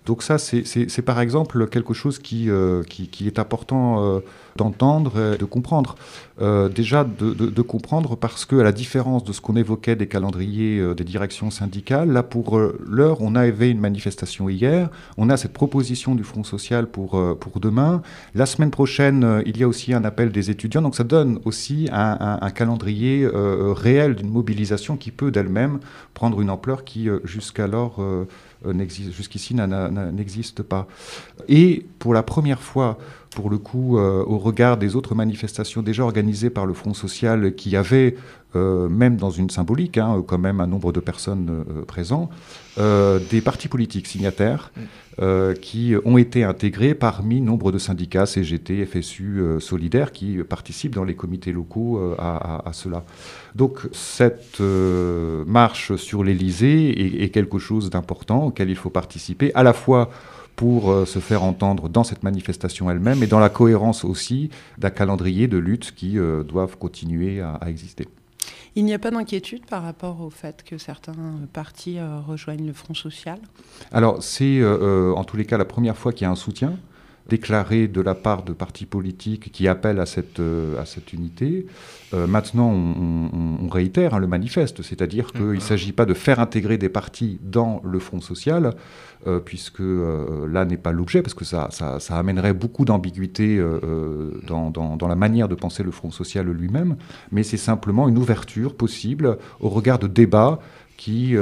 Donc ça, c'est- par exemple quelque chose qui, euh, est important euh, d'entendre de comprendre. Euh, déjà de, comprendre parce que, à la différence de ce qu'on évoquait des calendriers euh, des directions syndicales, là pour l'heure, on avait une manifestation hier, on a cette proposition du Front social pour, demain. La semaine prochaine, il y a aussi un appel des étudiants, donc ça donne aussi un, calendrier réel d'une mobilisation qui peut d'elle-même prendre une ampleur qui jusqu'alors jusqu'ici n'a- n'a- n'existe pas. Et pour la première fois, pour le coup, euh, au regard des autres manifestations déjà organisées par le Front social, qui avaient, euh, même dans une symbolique, hein, quand même un nombre de personnes euh, présents, euh, des partis politiques signataires euh, qui ont été intégrés parmi nombre de syndicats, CGT, FSU, Solidaires, qui participent dans les comités locaux à, à- à cela. Donc cette marche sur l'Élysée est, est quelque chose d'important auquel il faut participer, à la fois pour euh, se faire entendre dans cette manifestation elle-même et dans la cohérence aussi d'un calendrier de lutte qui euh, doivent continuer à- à exister. Il n'y a pas d'inquiétude par rapport au fait que certains euh, partis euh, rejoignent le Front social? Alors, c'est euh, en tous les cas la première fois qu'il y a un soutien déclaré de la part de partis politiques qui appellent à cette, euh, à cette unité. Euh, maintenant, on, on- on réitère hein, le manifeste, c'est-à-dire qu'il ne s'agit pas de faire intégrer des partis dans le Front social, euh, puisque euh, là n'est pas l'objet, parce que ça, ça, ça amènerait beaucoup d'ambiguïté dans, dans- dans la manière de penser le Front social lui-même, mais c'est simplement une ouverture possible au regard de débats qui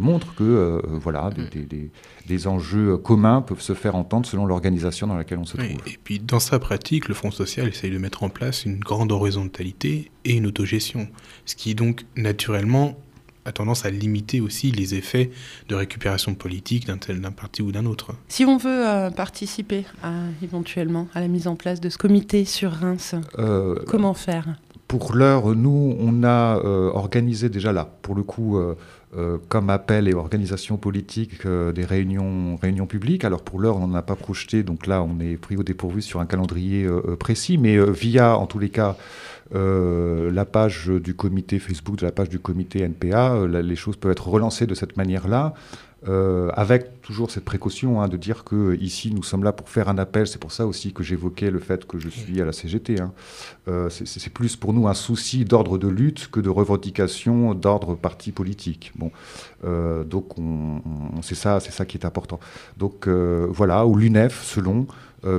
montrent que voilà, des, des- des- des enjeux communs peuvent se faire entendre selon l'organisation dans laquelle on se trouve. Et puis dans sa pratique, le Front social essaye de mettre en place une grande horizontalité et une autogestion, ce qui donc naturellement a tendance à limiter aussi les effets de récupération politique d'un tel d'un parti ou d'un autre. Si on veut euh, participer à, éventuellement à la mise en place de ce comité sur Reims, Euh, comment faire? Pour l'heure, nous, on a euh, organisé déjà là, pour le coup, euh, comme appel et organisation politique, euh, des réunions, réunions publiques. Alors pour l'heure, on n'en a pas projeté, donc là, on est pris au dépourvu sur un calendrier euh, précis, mais via, en tous les cas, la page du comité Facebook, de la page du comité NPA, les choses peuvent être relancées de cette manière-là. Euh, avec toujours cette précaution hein, de dire que euh, ici nous sommes là pour faire un appel. C'est pour ça aussi que j'évoquais le fait que je suis à la CGT. hein. Euh, c'est- plus pour nous un souci d'ordre de lutte que de revendication d'ordre parti politique. Bon, Euh, donc on, on- c'est ça, c'est ça qui est important. Donc voilà, ou l'UNEF selon.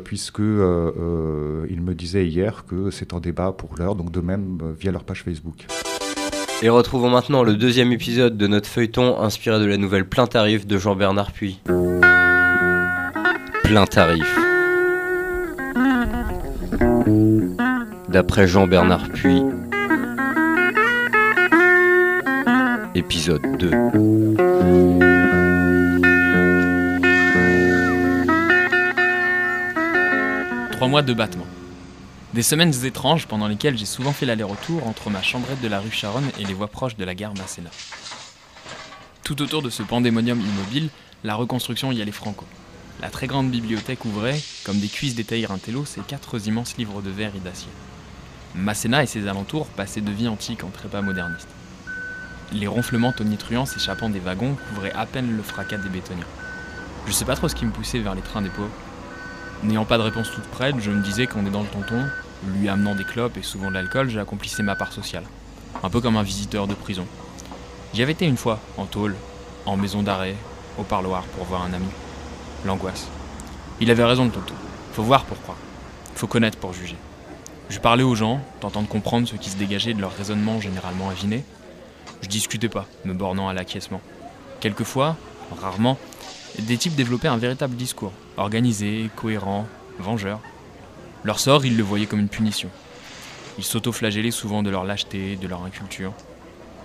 puisque il me disait hier que c'est en débat pour l'heure, donc de même via leur page Facebook. Et retrouvons maintenant le deuxième épisode de notre feuilleton inspiré de la nouvelle Plein Tarif de Jean-Bernard Puy. Plein Tarif. D'après Jean-Bernard Puy. Épisode 2. Trois mois de battement. Des semaines étranges pendant lesquelles j'ai souvent fait l'aller-retour entre ma chambrette de la rue Charonne et les voies proches de la gare Masséna. Tout autour de ce pandémonium immobile, la reconstruction y allait franco. La très grande bibliothèque ouvrait, comme des cuisses d'étayer un télo, ses quatre immenses livres de verre et d'acier. Masséna et ses alentours passaient de vie antique en trépas moderniste. Les ronflements tonitruants s'échappant des wagons couvraient à peine le fracas des bétonniers. Je sais pas trop ce qui me poussait vers les trains des pauvres. N'ayant pas de réponse toute prête, je me disais qu'en aidant le tonton, lui amenant des clopes et souvent de l'alcool, j'accomplissais ma part sociale. Un peu comme un visiteur de prison. J'y avais été une fois, en tôle, en maison d'arrêt, au parloir pour voir un ami. L'angoisse. Il avait raison le tonton. Faut voir pour croire. Faut connaître pour juger. Je parlais aux gens, tentant de comprendre ce qui se dégageait de leur raisonnement généralement aviné. Je discutais pas, me bornant à l'acquiescement. Quelquefois, rarement, des types développaient un véritable discours, organisé, cohérent, vengeur. Leur sort, ils le voyaient comme une punition. Ils s'auto-flagellaient souvent de leur lâcheté, de leur inculture.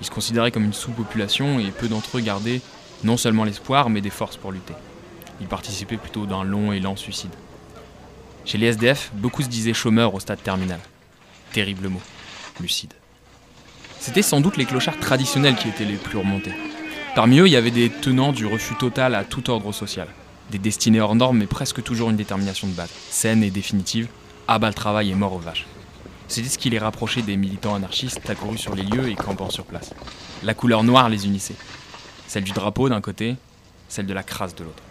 Ils se considéraient comme une sous-population et peu d'entre eux gardaient non seulement l'espoir, mais des forces pour lutter. Ils participaient plutôt d'un long et lent suicide. Chez les SDF, beaucoup se disaient chômeurs au stade terminal. Terrible mot, lucide. C'était sans doute les clochards traditionnels qui étaient les plus remontés. Parmi eux, il y avait des tenants du refus total à tout ordre social. Des destinés hors normes, mais presque toujours une détermination de base, saine et définitive, abat le travail et mort aux vaches. C'était ce qui les rapprochait des militants anarchistes accourus sur les lieux et campant sur place. La couleur noire les unissait. Celle du drapeau d'un côté, celle de la crasse de l'autre.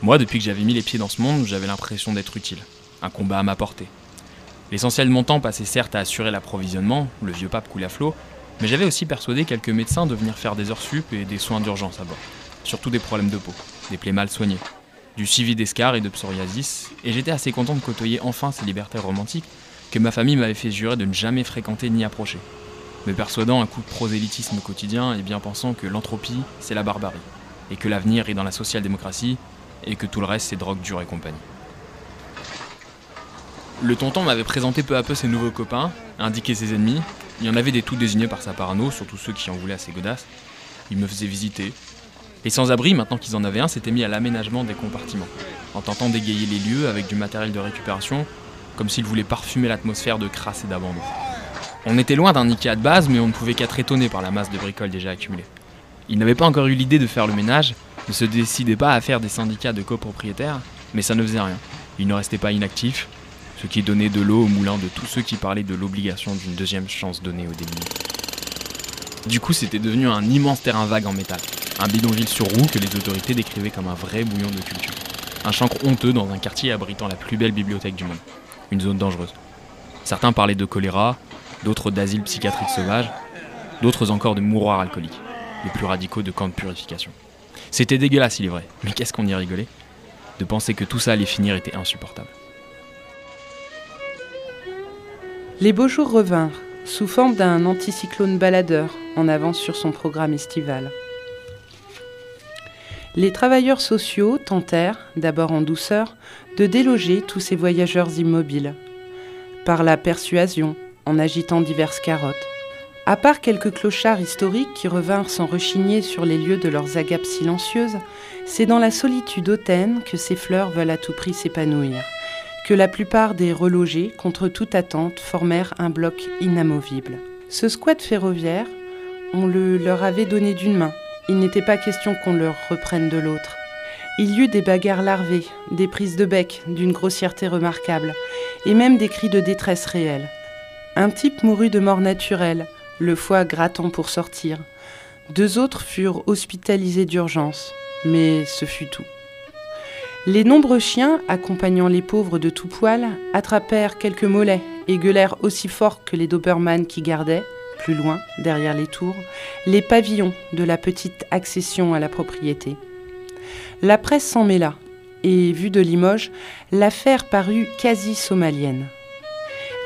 Moi, depuis que j'avais mis les pieds dans ce monde, j'avais l'impression d'être utile. Un combat à ma portée. L'essentiel de mon temps passait certes à assurer l'approvisionnement, le vieux pape coulait à flot, mais j'avais aussi persuadé quelques médecins de venir faire des heures sup et des soins d'urgence à bord. Surtout des problèmes de peau, des plaies mal soignées, du suivi d'escar et de psoriasis, et j'étais assez content de côtoyer enfin ces libertés romantiques que ma famille m'avait fait jurer de ne jamais fréquenter ni approcher, me persuadant un coup de prosélytisme quotidien et bien pensant que l'entropie, c'est la barbarie, et que l'avenir est dans la social-démocratie, et que tout le reste, c'est drogue dure et compagnie. Le tonton m'avait présenté peu à peu ses nouveaux copains, indiqué ses ennemis. Il y en avait des tout désignés par sa parano, surtout ceux qui en voulaient à ses godasses. Il me faisait visiter. Les sans-abri, maintenant qu'ils en avaient un, s'étaient mis à l'aménagement des compartiments, en tentant d'égayer les lieux avec du matériel de récupération, comme s'ils voulaient parfumer l'atmosphère de crasse et d'abandon. On était loin d'un Ikea de base, mais on ne pouvait qu'être étonné par la masse de bricoles déjà accumulées. Ils n'avaient pas encore eu l'idée de faire le ménage, ne se décidaient pas à faire des syndicats de copropriétaires, mais ça ne faisait rien. Ils ne restaient pas inactifs, ce qui donnait de l'eau au moulin de tous ceux qui parlaient de l'obligation d'une deuxième chance donnée aux démunis. Du coup, c'était devenu un immense terrain vague en métal, un bidonville sur roue que les autorités décrivaient comme un vrai bouillon de culture. Un chancre honteux dans un quartier abritant la plus belle bibliothèque du monde. Une zone dangereuse. Certains parlaient de choléra, d'autres d'asile psychiatrique sauvage, d'autres encore de mouroirs alcooliques, les plus radicaux de camps de purification. C'était dégueulasse, il est vrai, mais qu'est-ce qu'on y rigolait? De penser que tout ça allait finir était insupportable. Les beaux jours revinrent, sous forme d'un anticyclone baladeur en avance sur son programme estival. Les travailleurs sociaux tentèrent, d'abord en douceur, de déloger tous ces voyageurs immobiles, par la persuasion, en agitant diverses carottes. À part quelques clochards historiques qui revinrent sans rechigner sur les lieux de leurs agapes silencieuses, c'est dans la solitude hautaine que ces fleurs veulent à tout prix s'épanouir, que la plupart des relogés, contre toute attente, formèrent un bloc inamovible. Ce squat ferroviaire, on le leur avait donné d'une main, il n'était pas question qu'on leur reprenne de l'autre. Il y eut des bagarres larvées, des prises de bec d'une grossièreté remarquable, et même des cris de détresse réels. Un type mourut de mort naturelle, le foie grattant pour sortir. Deux autres furent hospitalisés d'urgence, mais ce fut tout. Les nombreux chiens, accompagnant les pauvres de tout poil, attrapèrent quelques mollets et gueulèrent aussi fort que les Doberman qui gardaient, plus loin, derrière les tours, les pavillons de la petite accession à la propriété. La presse s'en mêla, et, vue de Limoges, l'affaire parut quasi somalienne.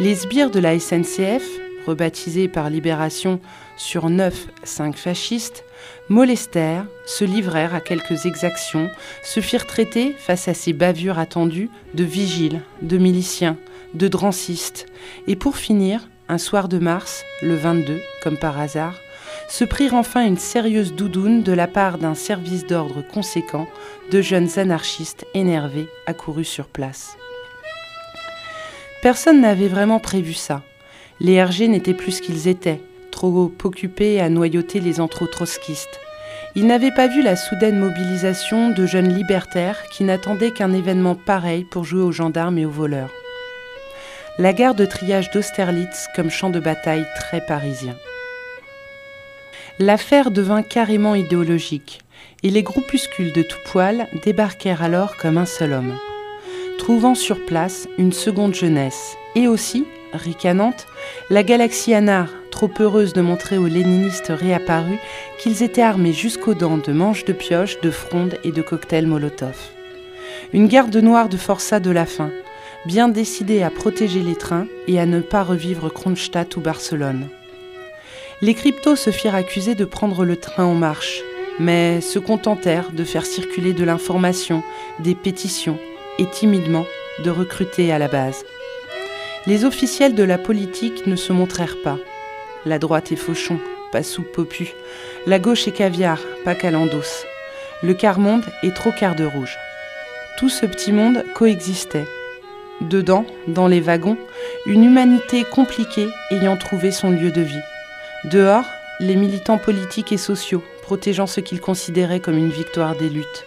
Les sbires de la SNCF, rebaptisés par Libération sur neuf, cinq fascistes, molestèrent, se livrèrent à quelques exactions, se firent traiter, face à ces bavures attendues, de vigiles, de miliciens, de drancistes, et pour finir, un soir de mars, le 22, comme par hasard, se prirent enfin une sérieuse doudoune de la part d'un service d'ordre conséquent de jeunes anarchistes énervés accourus sur place. Personne n'avait vraiment prévu ça. Les RG n'étaient plus ce qu'ils étaient, trop occupés à noyauter les antro-trotskistes. Ils n'avaient pas vu la soudaine mobilisation de jeunes libertaires qui n'attendaient qu'un événement pareil pour jouer aux gendarmes et aux voleurs. La gare de triage d'Austerlitz comme champ de bataille très parisien. L'affaire devint carrément idéologique, et les groupuscules de tout poil débarquèrent alors comme un seul homme, trouvant sur place une seconde jeunesse, et aussi, ricanante, la galaxie Anar, trop heureuse de montrer aux léninistes réapparus qu'ils étaient armés jusqu'aux dents de manches de pioche, de frondes et de cocktails Molotov. Une garde noire de forçats de la faim, bien décidée à protéger les trains et à ne pas revivre Kronstadt ou Barcelone. Les cryptos se firent accuser de prendre le train en marche, mais se contentèrent de faire circuler de l'information, des pétitions et timidement de recruter à la base. Les officiels de la politique ne se montrèrent pas. La droite est fauchon, pas sous popu. La gauche est caviar, pas calendos. Le quart-monde est trop quart de rouge. Tout ce petit monde coexistait. Dedans, dans les wagons, une humanité compliquée ayant trouvé son lieu de vie. Dehors, les militants politiques et sociaux, protégeant ce qu'ils considéraient comme une victoire des luttes.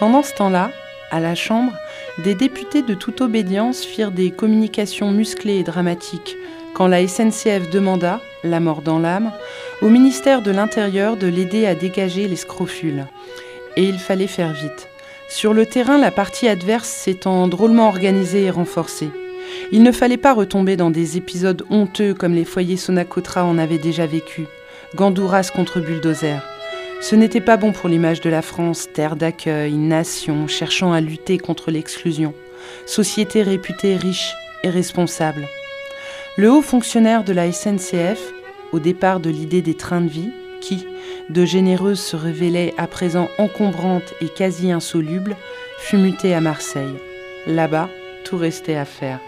Pendant ce temps-là, à la Chambre, des députés de toute obédience firent des communications musclées et dramatiques quand la SNCF demanda, la mort dans l'âme, au ministère de l'Intérieur de l'aider à dégager les scrofules. Et il fallait faire vite. Sur le terrain, la partie adverse s'étant drôlement organisée et renforcée. Il ne fallait pas retomber dans des épisodes honteux comme les foyers Sonacotra en avaient déjà vécu. Gandouras contre bulldozer. Ce n'était pas bon pour l'image de la France, terre d'accueil, nation cherchant à lutter contre l'exclusion, société réputée riche et responsable. Le haut fonctionnaire de la SNCF, au départ de l'idée des trains de vie, qui, de généreuse, se révélait à présent encombrante et quasi insoluble, fut muté à Marseille. Là-bas, tout restait à faire.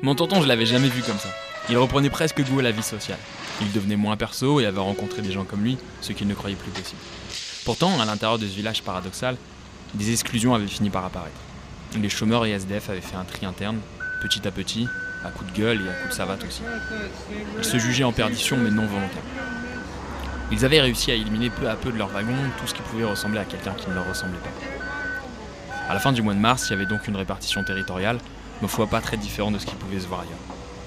Mon tonton, je l'avais jamais vu comme ça. Il reprenait presque goût à la vie sociale. Il devenait moins perso et avait rencontré des gens comme lui, ce qu'il ne croyait plus possible. Pourtant, à l'intérieur de ce village paradoxal, des exclusions avaient fini par apparaître. Les chômeurs et SDF avaient fait un tri interne, petit à petit, à coups de gueule et à coups de savate aussi. Ils se jugeaient en perdition mais non volontaires. Ils avaient réussi à éliminer peu à peu de leur wagon tout ce qui pouvait ressembler à quelqu'un qui ne leur ressemblait pas. À la fin du mois de mars, il y avait donc une répartition territoriale, ma foi pas très différente de ce qui pouvait se voir ailleurs.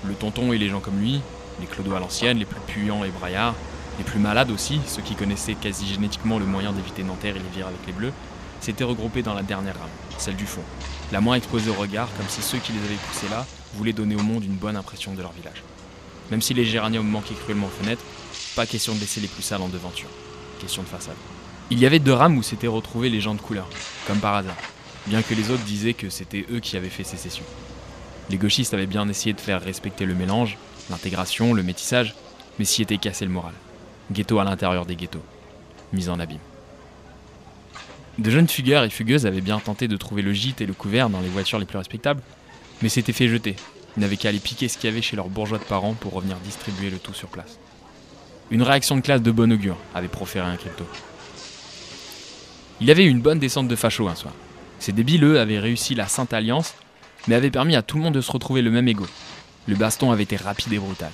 Le tonton et les gens comme lui, les clodos à l'ancienne, les plus puants et braillards, les plus malades aussi, ceux qui connaissaient quasi génétiquement le moyen d'éviter Nanterre et les vire avec les bleus, s'étaient regroupés dans la dernière rame, celle du fond, la moins exposée au regard, comme si ceux qui les avaient poussés là voulaient donner au monde une bonne impression de leur village. Même si les géraniums manquaient cruellement aux fenêtres, pas question de laisser les plus sales en devanture, question de façade. Il y avait deux rames où s'étaient retrouvés les gens de couleur, comme par hasard, bien que les autres disaient que c'était eux qui avaient fait sécession. Les gauchistes avaient bien essayé de faire respecter le mélange, l'intégration, le métissage, mais s'y était cassé le moral. Ghetto à l'intérieur des ghettos, mise en abîme. De jeunes fugueurs et fugueuses avaient bien tenté de trouver le gîte et le couvert dans les voitures les plus respectables, mais s'étaient fait jeter. Ils n'avaient qu'à aller piquer ce qu'il y avait chez leurs bourgeois de parents pour revenir distribuer le tout sur place. Une réaction de classe de bon augure, avait proféré un crypto. Il y avait eu une bonne descente de fachos un soir. Ces débiles, eux, avaient réussi la Sainte Alliance, mais avaient permis à tout le monde de se retrouver le même ego. Le baston avait été rapide et brutal.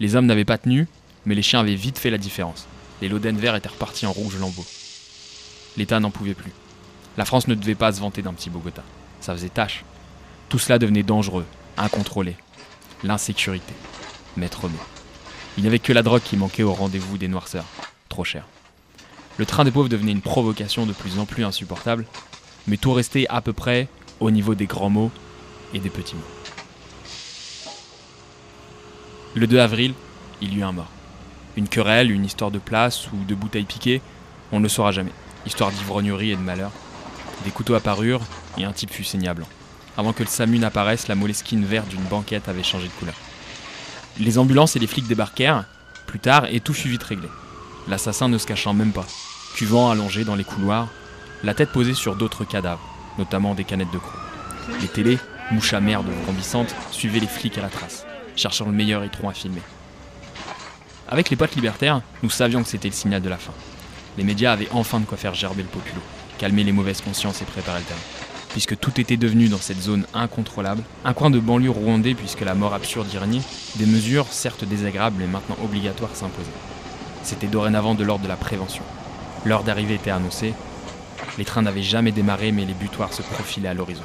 Les hommes n'avaient pas tenu, mais les chiens avaient vite fait la différence. Les loden verts étaient repartis en rouge lambeau. L'État n'en pouvait plus. La France ne devait pas se vanter d'un petit Bogota. Ça faisait tâche. Tout cela devenait dangereux, incontrôlé. L'insécurité. Maître mot. Il n'y avait que la drogue qui manquait au rendez-vous des noirceurs. Trop cher. Le train des pauvres devenait une provocation de plus en plus insupportable, mais tout restait à peu près au niveau des grands mots et des petits mots. Le 2 avril, il y eut un mort. Une querelle, une histoire de place ou de bouteilles piquées, on ne le saura jamais. Histoire d'ivrognerie et de malheur. Des couteaux apparurent et un type fut saigné à blanc. Avant que le SAMU n'apparaisse, la moleskine verte d'une banquette avait changé de couleur. Les ambulances et les flics débarquèrent, plus tard, et tout fut vite réglé. L'assassin ne se cachant même pas, cuvant allongé dans les couloirs, la tête posée sur d'autres cadavres, notamment des canettes de croix. Les télés, mouches à merde grandissantes, suivaient les flics à la trace. cherchant le meilleur étron à filmer. Avec les potes libertaires, nous savions que c'était le signal de la fin. Les médias avaient enfin de quoi faire gerber le populo, calmer les mauvaises consciences et préparer le terrain. Puisque tout était devenu dans cette zone incontrôlable, un coin de banlieue rwandais puisque la mort absurde y régnait, des mesures, certes désagréables mais maintenant obligatoires, s'imposaient. C'était dorénavant de l'ordre de la prévention. L'heure d'arrivée était annoncée. Les trains n'avaient jamais démarré mais les butoirs se profilaient à l'horizon.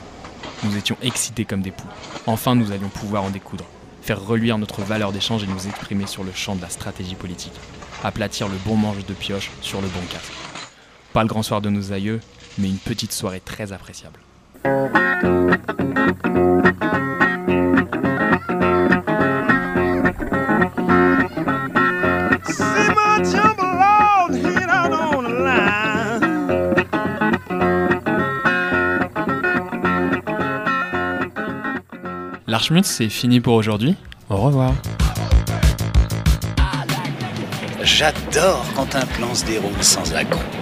Nous étions excités comme des poules. Enfin nous allions pouvoir en découdre, faire reluire notre valeur d'échange et nous exprimer sur le champ de la stratégie politique, aplatir le bon manche de pioche sur le bon casque. Pas le grand soir de nos aïeux, mais une petite soirée très appréciable. L'Archmut, c'est fini pour aujourd'hui. Au revoir. J'adore quand un plan se déroule sans accroc.